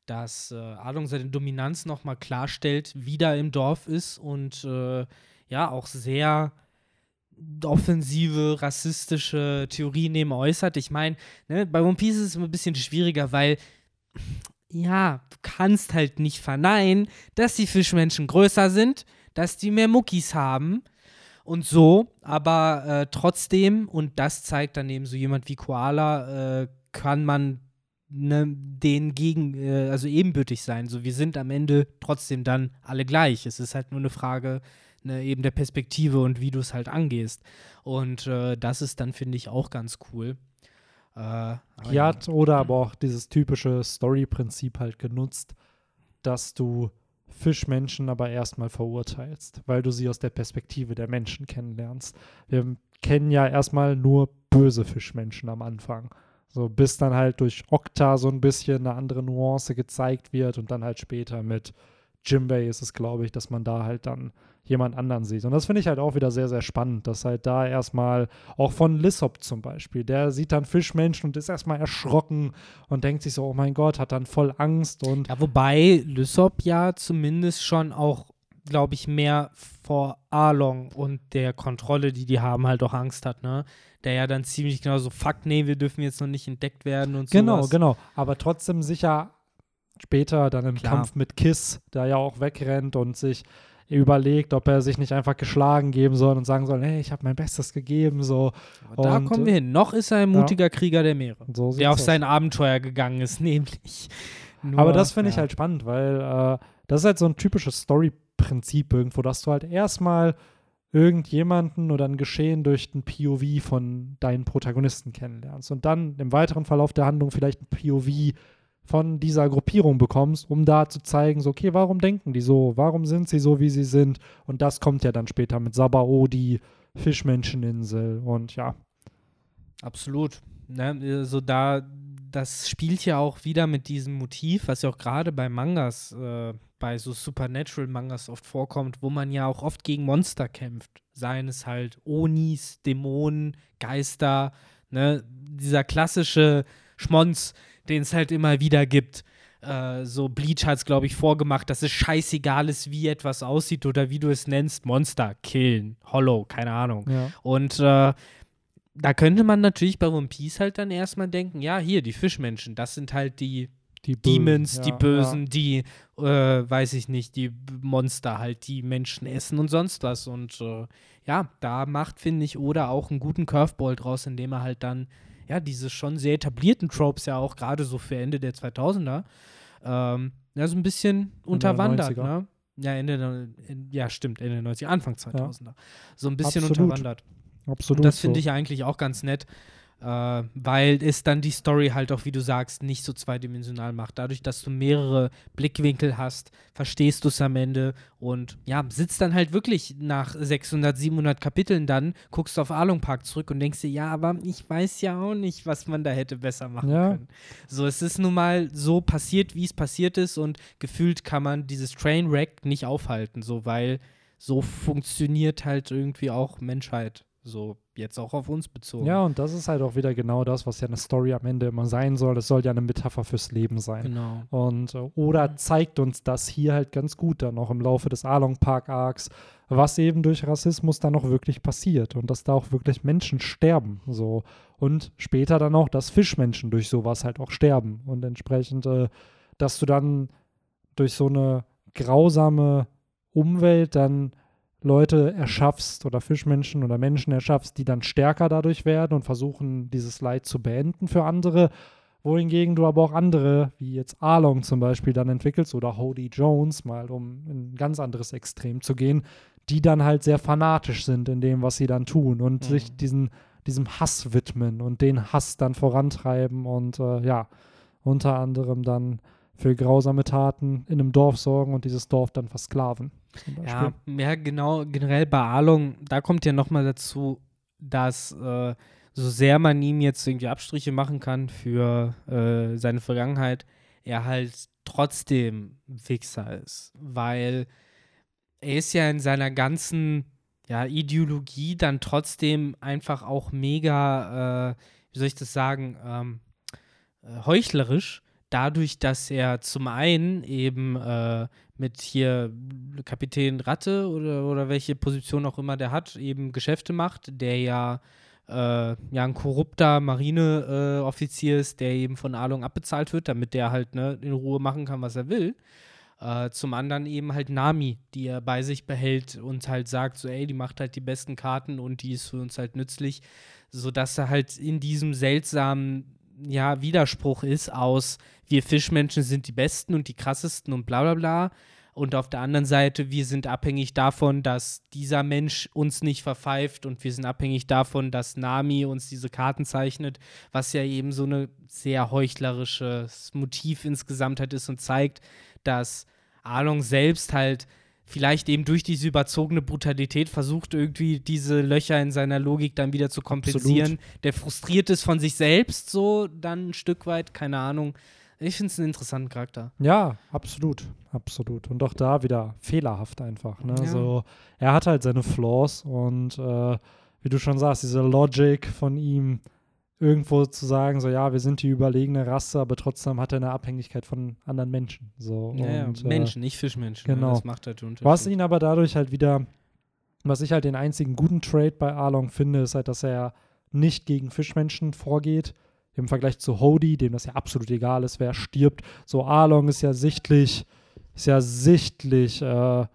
dass äh, Arlong seine Dominanz nochmal klarstellt, wieder im Dorf ist und äh, ja auch sehr offensive, rassistische Theorien eben äußert. Ich meine, ne, bei One Piece ist es immer ein bisschen schwieriger, weil ja, du kannst halt nicht verneinen, dass die Fischmenschen größer sind, dass die mehr Muckis haben und so, aber äh, trotzdem, und das zeigt dann eben so jemand wie Koala, äh, kann man ne, denen gegen, äh, also ebenbürtig sein. So, wir sind am Ende trotzdem dann alle gleich. Es ist halt nur eine Frage ne, eben der Perspektive und wie du es halt angehst. Und äh, das ist dann, finde ich, auch ganz cool. Äh, ja, oder aber auch dieses typische Story-Prinzip halt genutzt, dass du Fischmenschen aber erstmal verurteilst, weil du sie aus der Perspektive der Menschen kennenlernst. Wir kennen ja erstmal nur böse Fischmenschen am Anfang. So, bis dann halt durch Okta so ein bisschen eine andere Nuance gezeigt wird und dann halt später mit Jimbei ist es, glaube ich, dass man da halt dann jemand anderen sieht. Und das finde ich halt auch wieder sehr, sehr spannend, dass halt da erstmal, auch von Lissop zum Beispiel, der sieht dann Fischmenschen und ist erstmal erschrocken und denkt sich so, oh mein Gott, hat dann voll Angst und. Ja, wobei Lissop ja zumindest schon auch, glaube ich, mehr vor Arlong und der Kontrolle, die die haben, halt auch Angst hat, ne? Der ja dann ziemlich genau so, fuck, nee, wir dürfen jetzt noch nicht entdeckt werden und so. Genau, genau. Aber trotzdem sicher später dann im Klar. Kampf mit Kiss, der ja auch wegrennt und sich überlegt, ob er sich nicht einfach geschlagen geben soll und sagen soll, hey, ich habe mein Bestes gegeben. So. da kommen wir hin. Noch ist er ein mutiger ja. Krieger der Meere, so der auf aus. sein Abenteuer gegangen ist, nämlich. Nur, Aber das finde ja. ich halt spannend, weil äh, das ist halt so ein typisches Story-Prinzip irgendwo, dass du halt erstmal irgendjemanden oder ein Geschehen durch ein POV von deinen Protagonisten kennenlernst und dann im weiteren Verlauf der Handlung vielleicht ein POV von dieser Gruppierung bekommst, um da zu zeigen, so, okay, warum denken die so? Warum sind sie so, wie sie sind? Und das kommt ja dann später mit Sabao, die Fischmenscheninsel und ja. Absolut. Ne, also da, das spielt ja auch wieder mit diesem Motiv, was ja auch gerade bei Mangas, äh, bei so Supernatural-Mangas oft vorkommt, wo man ja auch oft gegen Monster kämpft. Seien es halt Onis, Dämonen, Geister, ne? dieser klassische Schmonz, den es halt immer wieder gibt. Äh, so Bleach hat es, glaube ich, vorgemacht, dass es scheißegal ist, wie etwas aussieht oder wie du es nennst. Monster, killen, Hollow, keine Ahnung. Ja. Und äh, da könnte man natürlich bei One Piece halt dann erstmal denken, ja, hier, die Fischmenschen, das sind halt die, die Demons, ja, die Bösen, ja. die, äh, weiß ich nicht, die Monster halt, die Menschen essen und sonst was. Und äh, ja, da macht, finde ich, Oda auch einen guten Curveball draus, indem er halt dann ja, diese schon sehr etablierten Tropes ja auch gerade so für Ende der 2000er, ähm, ja, so ein bisschen unterwandert, ne? Ja, Ende, ja, stimmt, Ende der 90er, Anfang 2000er. Ja. So ein bisschen Absolut. unterwandert. Absolut. Und das finde ich eigentlich auch ganz nett, äh, weil es dann die Story halt auch, wie du sagst, nicht so zweidimensional macht. Dadurch, dass du mehrere Blickwinkel hast, verstehst du es am Ende und ja, sitzt dann halt wirklich nach 600, 700 Kapiteln dann, guckst auf Arlong Park zurück und denkst dir, ja, aber ich weiß ja auch nicht, was man da hätte besser machen ja. können. So, es ist nun mal so passiert, wie es passiert ist und gefühlt kann man dieses Trainwreck nicht aufhalten, so, weil so funktioniert halt irgendwie auch Menschheit. So jetzt auch auf uns bezogen. Ja, und das ist halt auch wieder genau das, was ja eine Story am Ende immer sein soll. Es soll ja eine Metapher fürs Leben sein. Genau. Und äh, Oda zeigt uns das hier halt ganz gut dann auch im Laufe des Along Park Arcs, was eben durch Rassismus dann auch wirklich passiert und dass da auch wirklich Menschen sterben. So. Und später dann auch, dass Fischmenschen durch sowas halt auch sterben. Und entsprechend, äh, dass du dann durch so eine grausame Umwelt dann Leute erschaffst oder Fischmenschen oder Menschen erschaffst, die dann stärker dadurch werden und versuchen, dieses Leid zu beenden für andere. Wohingegen du aber auch andere, wie jetzt Arlong zum Beispiel, dann entwickelst oder Hody Jones, mal um in ein ganz anderes Extrem zu gehen, die dann halt sehr fanatisch sind in dem, was sie dann tun und mhm. sich diesen, diesem Hass widmen und den Hass dann vorantreiben und äh, ja, unter anderem dann für grausame Taten in einem Dorf sorgen und dieses Dorf dann versklaven. Ja, ja, genau, generell bei Arlong, da kommt ja nochmal dazu, dass äh, so sehr man ihm jetzt irgendwie Abstriche machen kann für äh, seine Vergangenheit, er halt trotzdem Fixer ist, weil er ist ja in seiner ganzen ja, Ideologie dann trotzdem einfach auch mega, äh, wie soll ich das sagen, ähm, äh, heuchlerisch dadurch, dass er zum einen eben äh, mit hier Kapitän Ratte oder, oder welche Position auch immer der hat, eben Geschäfte macht, der ja, äh, ja ein korrupter Marineoffizier äh, ist, der eben von Alung abbezahlt wird, damit der halt ne, in Ruhe machen kann, was er will. Äh, zum anderen eben halt Nami, die er bei sich behält und halt sagt, so, ey, die macht halt die besten Karten und die ist für uns halt nützlich, sodass er halt in diesem seltsamen ja, Widerspruch ist aus, wir Fischmenschen sind die Besten und die krassesten und bla bla bla. Und auf der anderen Seite, wir sind abhängig davon, dass dieser Mensch uns nicht verpfeift und wir sind abhängig davon, dass Nami uns diese Karten zeichnet, was ja eben so ein sehr heuchlerisches Motiv insgesamt halt ist und zeigt, dass Arlong selbst halt vielleicht eben durch diese überzogene Brutalität versucht, irgendwie diese Löcher in seiner Logik dann wieder zu kompensieren. Absolut. Der frustriert ist von sich selbst so dann ein Stück weit, keine Ahnung. Ich finde es einen interessanten Charakter. Ja, absolut, absolut. Und auch da wieder fehlerhaft einfach. Ne? Ja. So, er hat halt seine Flaws und äh, wie du schon sagst, diese Logic von ihm irgendwo zu sagen, so ja, wir sind die überlegene Rasse, aber trotzdem hat er eine Abhängigkeit von anderen Menschen. So. Ja, und, ja. Menschen, äh, nicht Fischmenschen. Ne? Genau. Das macht halt Unterschied. Was ihn aber dadurch halt wieder, was ich halt den einzigen guten Trade bei Arlong finde, ist halt, dass er nicht gegen Fischmenschen vorgeht. Im Vergleich zu Hody, dem das ja absolut egal ist, wer stirbt. So Arlong ist ja sichtlich, ist ja sichtlich äh,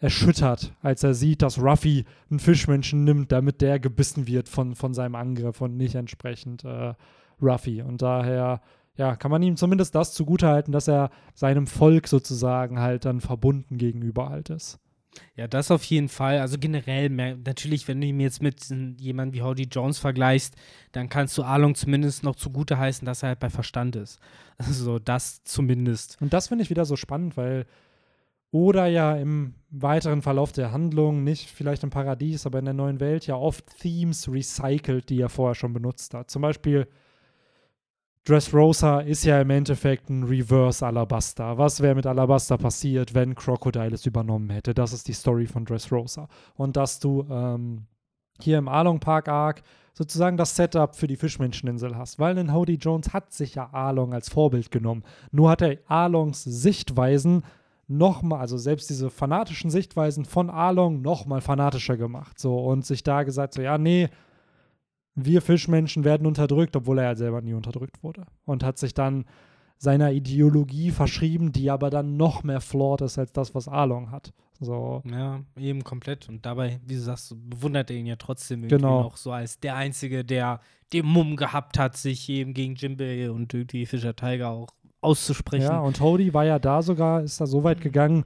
erschüttert, als er sieht, dass Ruffy einen Fischmenschen nimmt, damit der gebissen wird von, von seinem Angriff und nicht entsprechend äh, Ruffy. Und daher, ja, kann man ihm zumindest das zugutehalten, dass er seinem Volk sozusagen halt dann verbunden gegenüber halt ist. Ja, das auf jeden Fall. Also generell, natürlich, wenn du ihn jetzt mit jemandem wie Howdy Jones vergleichst, dann kannst du Arlong zumindest noch zugute heißen, dass er halt bei Verstand ist. Also das zumindest. Und das finde ich wieder so spannend, weil oder ja im weiteren Verlauf der Handlung, nicht vielleicht im Paradies, aber in der neuen Welt ja oft Themes recycelt, die er vorher schon benutzt hat. Zum Beispiel Dressrosa ist ja im Endeffekt ein Reverse Alabaster. Was wäre mit Alabaster passiert, wenn Crocodile es übernommen hätte? Das ist die Story von Dressrosa. Und dass du ähm, hier im Arlong Park Arc sozusagen das Setup für die Fischmenscheninsel hast. Weil ein Hody Jones hat sich ja Arlong als Vorbild genommen. Nur hat er Arlongs Sichtweisen nochmal, also selbst diese fanatischen Sichtweisen von Arlong nochmal fanatischer gemacht. So und sich da gesagt, so, ja, nee, wir Fischmenschen werden unterdrückt, obwohl er ja selber nie unterdrückt wurde. Und hat sich dann seiner Ideologie verschrieben, die aber dann noch mehr flawed ist als das, was Arlong hat. So. Ja, eben komplett. Und dabei, wie du sagst, bewundert er ihn ja trotzdem irgendwie genau. noch so als der Einzige, der den Mumm gehabt hat, sich eben gegen Jimbei und irgendwie Fischer Tiger auch auszusprechen. Ja, und Hody war ja da sogar, ist da so weit gegangen,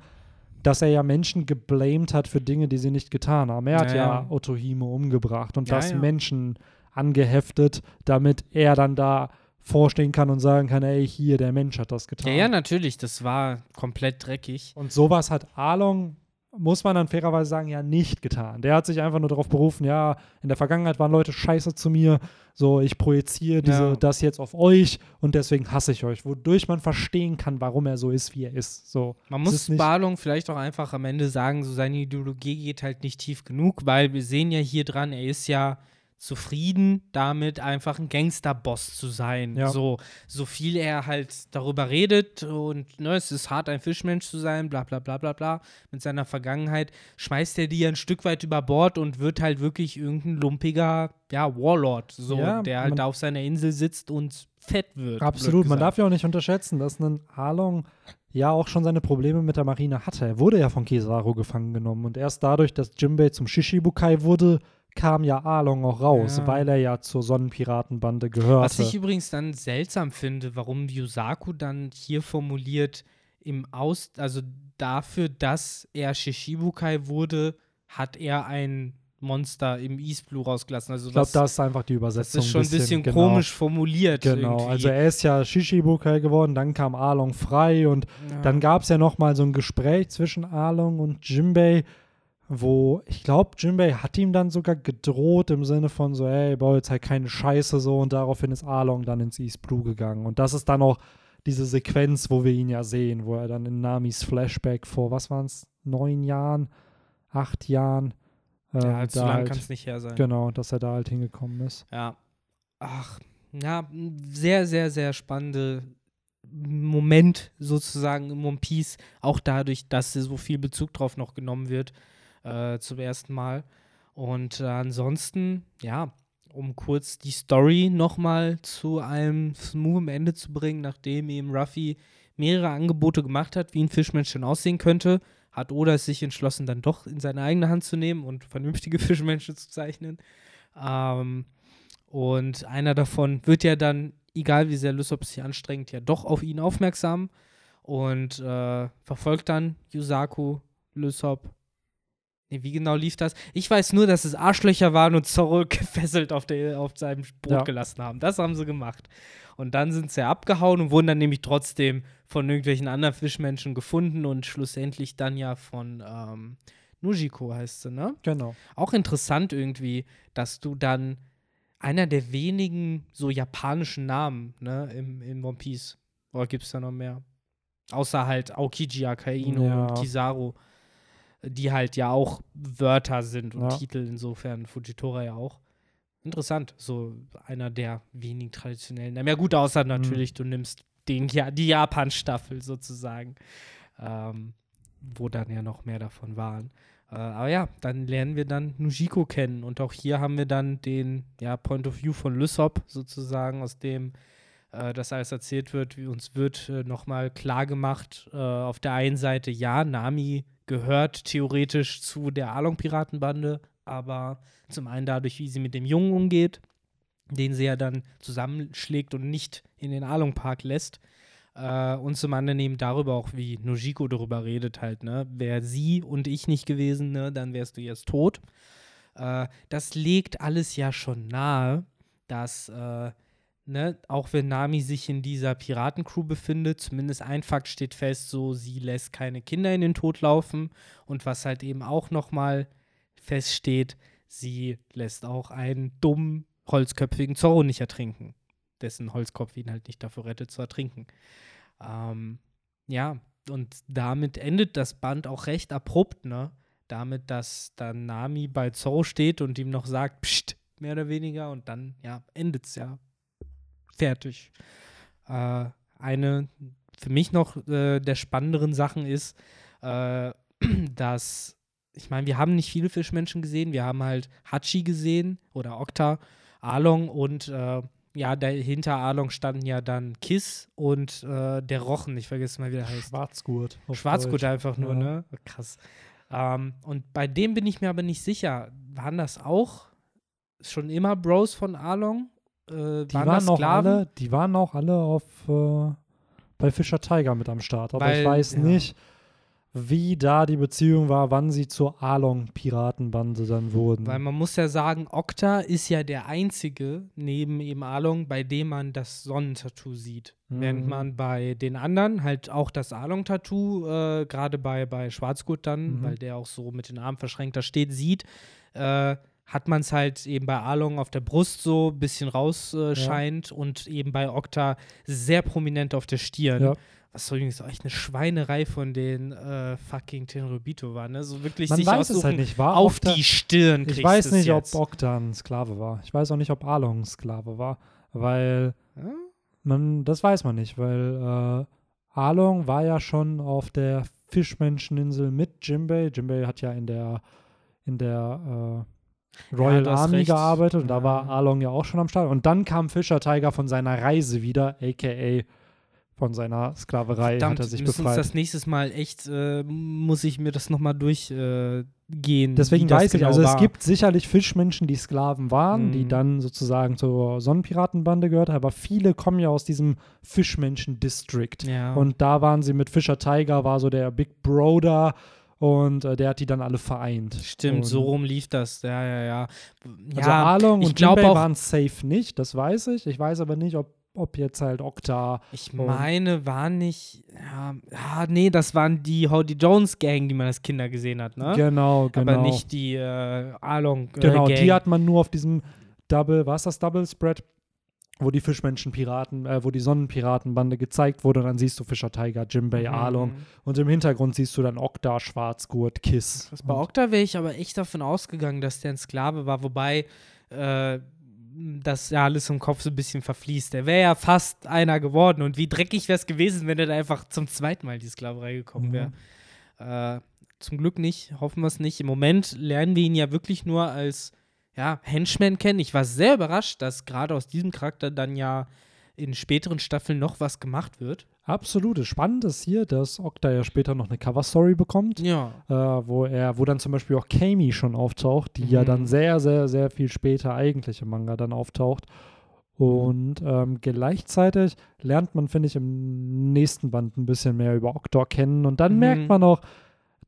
dass er ja Menschen geblamed hat für Dinge, die sie nicht getan haben. Er hat ja, ja Otohime umgebracht und ja, das ja. Menschen angeheftet, damit er dann da vorstehen kann und sagen kann, ey, hier, der Mensch hat das getan. Ja, ja, natürlich, das war komplett dreckig. Und sowas hat Arlong muss man dann fairerweise sagen, ja nicht getan. Der hat sich einfach nur darauf berufen, ja, in der Vergangenheit waren Leute scheiße zu mir, so ich projiziere diese, ja. das jetzt auf euch und deswegen hasse ich euch, wodurch man verstehen kann, warum er so ist, wie er ist. So, man muss Balung vielleicht auch einfach am Ende sagen, so seine Ideologie geht halt nicht tief genug, weil wir sehen ja hier dran, er ist ja zufrieden damit, einfach ein Gangsterboss zu sein. Ja. So, so viel er halt darüber redet und ne, es ist hart, ein Fischmensch zu sein, bla bla bla bla bla, mit seiner Vergangenheit, schmeißt er die ein Stück weit über Bord und wird halt wirklich irgendein lumpiger, ja, Warlord, so, ja, der halt da auf seiner Insel sitzt und fett wird. Absolut, man darf ja auch nicht unterschätzen, dass ein Arlong ja auch schon seine Probleme mit der Marine hatte. Er wurde ja von Kizaru gefangen genommen und erst dadurch, dass Jimbei zum Shishibukai wurde, kam ja Arlong auch raus, ja. weil er ja zur Sonnenpiratenbande gehörte. Was ich übrigens dann seltsam finde, warum Yusaku dann hier formuliert, im Aus, also dafür, dass er Shishibukai wurde, hat er ein Monster im East Blue rausgelassen. Also ich glaube, das ist einfach die Übersetzung. Das ist schon ein bisschen, bisschen genau. komisch formuliert. Genau, irgendwie. also er ist ja Shishibukai geworden, dann kam Arlong frei und ja. dann gab es ja noch mal so ein Gespräch zwischen Arlong und Jimbei, wo ich glaube, Jimbei hat ihm dann sogar gedroht im Sinne von so, ey, bau jetzt halt keine Scheiße so und daraufhin ist Arlong dann ins East Blue gegangen. Und das ist dann auch diese Sequenz, wo wir ihn ja sehen, wo er dann in Namis Flashback vor, was waren es, neun Jahren, acht Jahren. Äh, ja, zu lang halt, kann es nicht her sein. Genau, dass er da halt hingekommen ist. Ja. Ach, ja, sehr, sehr, sehr spannende Moment sozusagen im One Piece, auch dadurch, dass so viel Bezug drauf noch genommen wird äh, zum ersten Mal. Und äh, ansonsten, ja, um kurz die Story nochmal zu einem smoothen Ende zu bringen, nachdem eben Ruffy mehrere Angebote gemacht hat, wie ein Fischmenschen aussehen könnte, hat Oda sich entschlossen, dann doch in seine eigene Hand zu nehmen und vernünftige Fischmenschen zu zeichnen. Ähm, und einer davon wird ja dann, egal wie sehr Lysop sich anstrengt, ja doch auf ihn aufmerksam und äh, verfolgt dann Yusaku, Lysop. Nee, wie genau lief das? Ich weiß nur, dass es Arschlöcher waren und Zorro gefesselt auf, der, auf seinem Boot Ja. gelassen haben. Das haben sie gemacht. Und dann sind sie abgehauen und wurden dann nämlich trotzdem von irgendwelchen anderen Fischmenschen gefunden und schlussendlich dann ja von ähm, Nujiko heißt sie, ne? Genau. Auch interessant irgendwie, dass du dann einer der wenigen so japanischen Namen, ne, im, im One Piece. Oder gibt es da noch mehr? Außer halt Aokiji, Akaino Ja. und Kizaru, die halt ja auch Wörter sind und Ja. Titel, insofern Fujitora ja auch. Interessant, so einer der wenigen traditionellen. Na ja, gut, außer natürlich, du nimmst den, ja, die Japan-Staffel sozusagen, ähm, wo dann ja noch mehr davon waren. Äh, aber ja, dann lernen wir dann Nujiko kennen und auch hier haben wir dann den ja, Point of View von Lysop sozusagen, aus dem äh, das alles erzählt wird. Wie uns wird äh, nochmal klar gemacht, äh, auf der einen Seite, ja, Nami gehört theoretisch zu der Along-Piratenbande, aber zum einen dadurch, wie sie mit dem Jungen umgeht, den sie ja dann zusammenschlägt und nicht in den Along-Park lässt. Äh, und zum anderen eben darüber auch, wie Nojiko darüber redet halt, ne? Wäre sie und ich nicht gewesen, ne, dann wärst du jetzt tot. Äh, das legt alles ja schon nahe, dass, äh, ne, auch wenn Nami sich in dieser Piratencrew befindet, zumindest ein Fakt steht fest, so, sie lässt keine Kinder in den Tod laufen. Und was halt eben auch nochmal feststeht, sie lässt auch einen dummen, holzköpfigen Zorro nicht ertrinken, dessen Holzkopf ihn halt nicht dafür rettet, zu ertrinken. Ähm, ja, und damit endet das Band auch recht abrupt, ne? Damit, dass dann Nami bei Zorro steht und ihm noch sagt, pst, mehr oder weniger, und dann, ja, endet es ja. Fertig. Äh, eine für mich noch äh, der spannenderen Sachen ist, äh, dass, ich meine, wir haben nicht viele Fischmenschen gesehen, wir haben halt Hachi gesehen oder Okta, Along und äh, ja, dahinter Along standen ja dann Kiss und äh, der Rochen, ich vergesse mal, wie der heißt. Schwarzgurt. Schwarzgurt Deutsch. einfach nur, Ja. ne? Krass. Ähm, und bei dem bin ich mir aber nicht sicher. Waren das auch schon immer Bros von Along? Äh, Die waren, waren, Sklaven? alle, die waren auch alle auf äh, bei Fischer Tiger mit am Start. Aber Weil- ich weiß ja. nicht, wie da die Beziehung war, wann sie zur Along-Piratenbande dann wurden. Weil man muss ja sagen, Okta ist ja der einzige neben eben Along, bei dem man das Sonnentattoo sieht. Während Mhm. man bei den anderen halt auch das Along-Tattoo, äh, gerade bei, bei Schwarzgurt dann, Mhm. weil der auch so mit den Armen verschränkt da steht, sieht, äh, hat man es halt eben bei Along auf der Brust so ein bisschen rausscheint äh, scheint und eben bei Okta sehr prominent auf der Stirn. Ja. Was übrigens auch echt eine Schweinerei von den äh, fucking Tenryubito war, ne? So wirklich Man sich weiß es halt nicht. War auf Okta- die Stirn Ich kriegst weiß du's nicht, jetzt. ob Okta ein Sklave war. Ich weiß auch nicht, ob Along ein Sklave war. Weil Ja? man, das weiß man nicht, weil äh, Along war ja schon auf der Fischmenscheninsel mit Jimbei. Jimbei hat ja in der in der äh, Royal hast Army recht. gearbeitet und da Ja. war Along ja auch schon am Start. Und dann kam Fischer Tiger von seiner Reise wieder, aka von seiner Sklaverei Verdammt, hat er sich befreit. das nächstes Mal echt, äh, muss ich mir das nochmal durchgehen. Äh, Deswegen weiß ich, genau also war. es gibt sicherlich Fischmenschen, die Sklaven waren, die Mhm. dann sozusagen zur Sonnenpiratenbande gehört, aber viele kommen ja aus diesem Fischmenschen-District. Ja. Und da waren sie mit Fischer Tiger, war so der Big Brother und äh, der hat die dann alle vereint. Stimmt, und, so rum lief das. Ja, ja, ja. Also ja, Along ich und Jinbei auch- waren safe nicht, das weiß ich. Ich weiß aber nicht, ob, ob jetzt halt Okta. Ich meine, war nicht. Ja, ja, nee, das waren die Howdy Jones Gang, die man als Kinder gesehen hat, ne? Genau, genau. Aber nicht die äh, Along äh, Genau, Gang. die hat man nur auf diesem Double, was ist das Double Spread, wo die Fischmenschen-Piraten, äh, wo die Sonnenpiratenbande gezeigt wurde. Und dann siehst du Fischer Tiger, Jimbei, Mhm. Along. Und im Hintergrund siehst du dann Okta, Schwarzgurt, Kiss. Das bei Okta wäre ich aber echt davon ausgegangen, dass der ein Sklave war, wobei äh, das ja alles im Kopf so ein bisschen verfließt. Der wäre ja fast einer geworden und wie dreckig wäre es gewesen, wenn er da einfach zum zweiten Mal in die Sklaverei gekommen Mhm. wäre. Äh, zum Glück nicht, hoffen wir es nicht. Im Moment lernen wir ihn ja wirklich nur als ja, Henchman kennen. Ich war sehr überrascht, dass gerade aus diesem Charakter dann ja in späteren Staffeln noch was gemacht wird. Absolut. Das Spannende ist hier, dass Okta ja später noch eine Cover-Story bekommt, Ja. äh, wo er, wo dann zum Beispiel auch Kami schon auftaucht, die ja Mhm. dann sehr, sehr, sehr viel später eigentlich im Manga dann auftaucht. Und ähm, gleichzeitig lernt man, finde ich, im nächsten Band ein bisschen mehr über Oktor kennen. Und dann Mhm. merkt man auch,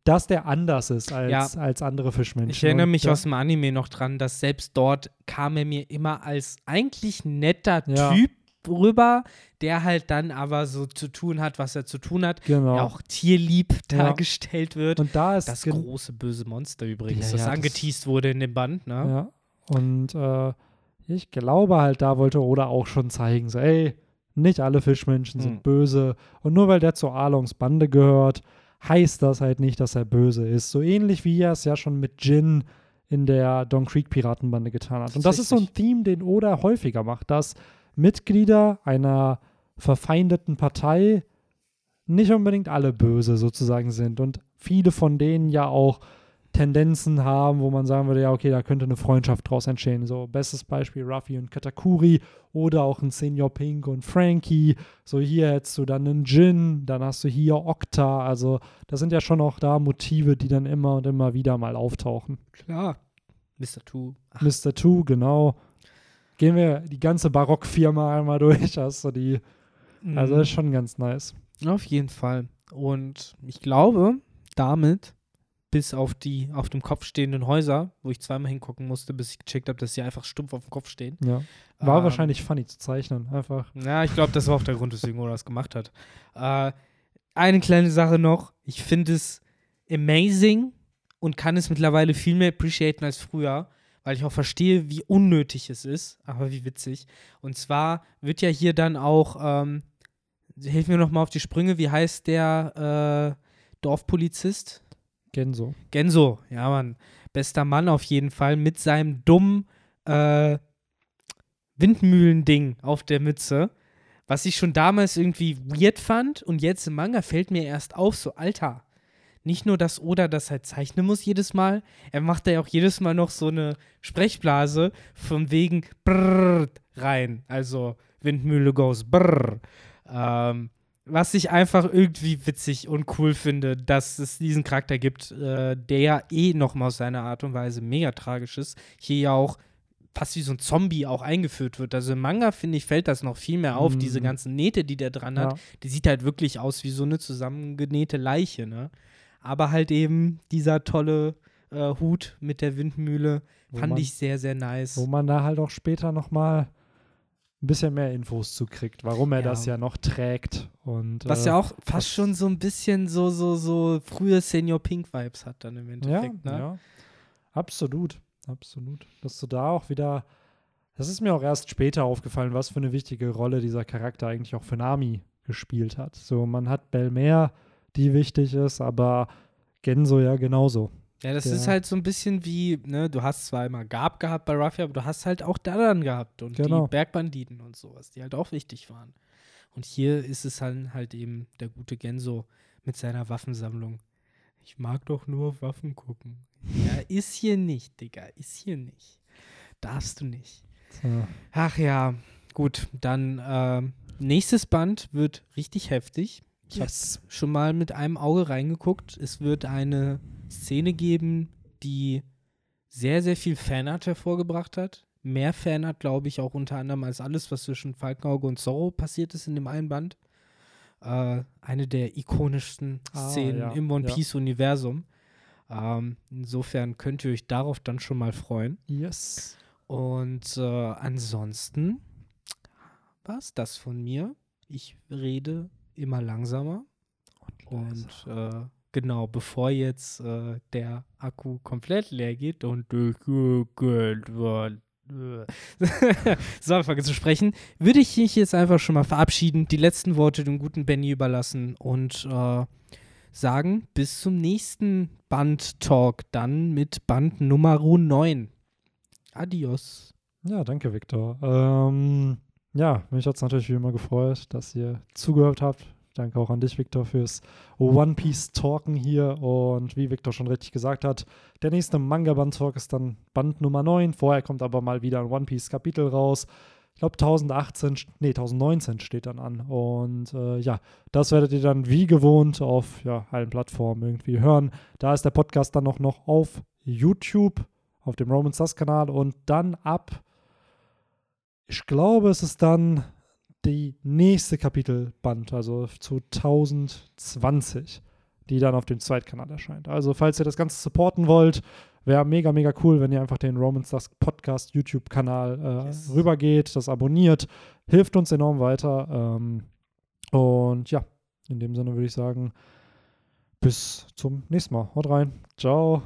dass der anders ist als, Ja. als andere Fischmenschen. Ich erinnere mich ja, aus dem Anime noch dran, dass selbst dort kam er mir immer als eigentlich netter Ja. Typ rüber, der halt dann aber so zu tun hat, was er zu tun hat. Genau. Auch tierlieb Ja. dargestellt wird. Und da ist das große böse Monster übrigens, das ja, das- angeteased wurde in dem Band, ne? Ja. Und äh, ich glaube halt, da wollte Oda auch schon zeigen, so, ey, nicht alle Fischmenschen sind Mhm. böse. Und nur weil der zu Arlongs Bande gehört, heißt das halt nicht, dass er böse ist. So ähnlich wie er es ja schon mit Jin in der Don Creek Piratenbande getan hat. Das Und das ist so ein. Theme, den Oda häufiger macht, dass Mitglieder einer verfeindeten Partei nicht unbedingt alle böse sozusagen sind und viele von denen ja auch Tendenzen haben, wo man sagen würde, ja, okay, da könnte eine Freundschaft draus entstehen. So, bestes Beispiel Ruffy und Katakuri oder auch ein Senior Pink und Frankie. So, hier hättest du dann einen Jin, dann hast du hier Okta. Also, das sind ja schon auch da Motive, die dann immer und immer wieder mal auftauchen. Klar. Mr. Two. Ach, Mr. Two, genau. Gehen wir die ganze Barockfirma einmal durch. Hast du die. Also, mm. das ist schon ganz nice. Auf jeden Fall. Und ich glaube, damit, bis auf die auf dem Kopf stehenden Häuser, wo ich zweimal hingucken musste, bis ich gecheckt habe, dass sie einfach stumpf auf dem Kopf stehen. Ja. War Ähm, wahrscheinlich funny zu zeichnen. Einfach. Ja, ich glaube, das war auch der Grund, weswegen Oda das gemacht hat. Äh, eine kleine Sache noch. Ich finde es amazing und kann es mittlerweile viel mehr appreciaten als früher, weil ich auch verstehe, wie unnötig es ist, aber wie witzig. Und zwar wird ja hier dann auch, ähm, hilf mir noch mal auf die Sprünge, wie heißt der äh, Dorfpolizist? Genso. Genso, ja, Mann. Bester Mann auf jeden Fall mit seinem dummen äh, Windmühlending auf der Mütze. Was ich schon damals irgendwie weird fand und jetzt im Manga fällt mir erst auf, so, Alter. Nicht nur, dass Oda das halt zeichnen muss jedes Mal, er macht da ja auch jedes Mal noch so eine Sprechblase von wegen brrr rein. Also Windmühle goes brrr. Ähm, was ich einfach irgendwie witzig und cool finde, dass es diesen Charakter gibt, äh, der ja eh nochmal aus seiner Art und Weise mega tragisch ist. Hier ja auch fast wie so ein Zombie auch eingeführt wird. Also im Manga, finde ich, fällt das noch viel mehr auf. Mhm. Diese ganzen Nähte, die der dran hat, Ja. die sieht halt wirklich aus wie so eine zusammengenähte Leiche, ne? Aber halt eben dieser tolle äh, Hut mit der Windmühle Wo fand man- ich sehr, sehr nice. Wo man da halt auch später nochmal ein bisschen mehr Infos zu kriegt, warum er Ja. das ja noch trägt. Und, Was äh, ja auch fast schon so ein bisschen so, so, so frühe Senior Pink-Vibes hat dann im ja, Endeffekt, ne? ja, absolut, absolut. Dass du da auch wieder, das ist mir auch erst später aufgefallen, was für eine wichtige Rolle dieser Charakter eigentlich auch für Nami gespielt hat. So, man hat Belmer, die wichtig ist, aber Genso ja genauso. Ja, das ist halt so ein bisschen wie, ne, du hast zwar immer Gab gehabt bei Ruffy, aber du hast halt auch Dadan gehabt und Genau. die Bergbanditen und sowas, die halt auch wichtig waren. Und hier ist es dann halt eben der gute Genso mit seiner Waffensammlung. Ich mag doch nur auf Waffen gucken. Ja, ist hier nicht, Digga, ist hier nicht. Darfst du nicht. So. Ach ja, gut, dann ähm, nächstes Band wird richtig heftig. Ich Yes. habe schon mal mit einem Auge reingeguckt. Es wird eine Szene geben, die sehr, sehr viel Fanart hervorgebracht hat. Mehr Fanart, glaube ich, auch unter anderem als alles, was zwischen Falkenauge und Zorro passiert ist in dem einen Band. Äh, eine der ikonischsten Ah, Szenen ja, im One ja. Piece-Universum. Ähm, insofern könnt ihr euch darauf dann schon mal freuen. Yes. Und äh, ansonsten war es das von mir. Ich rede immer langsamer. Und äh, genau, bevor jetzt äh, der Akku komplett leer geht und so anfangen zu sprechen, würde ich mich jetzt einfach schon mal verabschieden, die letzten Worte dem guten Benny überlassen und äh, sagen, bis zum nächsten Band-Talk, dann mit Band Nummer 9. Adios. Ja, danke, Viktor. Ähm, ja, mich hat es natürlich wie immer gefreut, dass ihr zugehört habt. Danke auch an dich, Viktor, fürs One Piece Talken hier. Und wie Viktor schon richtig gesagt hat, der nächste Manga-Band-Talk ist dann Band Nummer 9. Vorher kommt aber mal wieder ein One Piece-Kapitel raus. Ich glaube, 1018, nee, 1019 steht dann an. Und äh, ja, das werdet ihr dann wie gewohnt auf ja, allen Plattformen irgendwie hören. Da ist der Podcast dann auch noch auf YouTube, auf dem Roman Sass Kanal und dann ab ich glaube, es ist dann die nächste Kapitelband, also zu 1020, die dann auf dem Zweitkanal erscheint. Also, falls ihr das Ganze supporten wollt, wäre mega, mega cool, wenn ihr einfach den Romans Dusk Podcast YouTube-Kanal äh, Yes. rübergeht, das abonniert. Hilft uns enorm weiter. Ähm, und ja, in dem Sinne würde ich sagen, bis zum nächsten Mal. Haut rein. Ciao.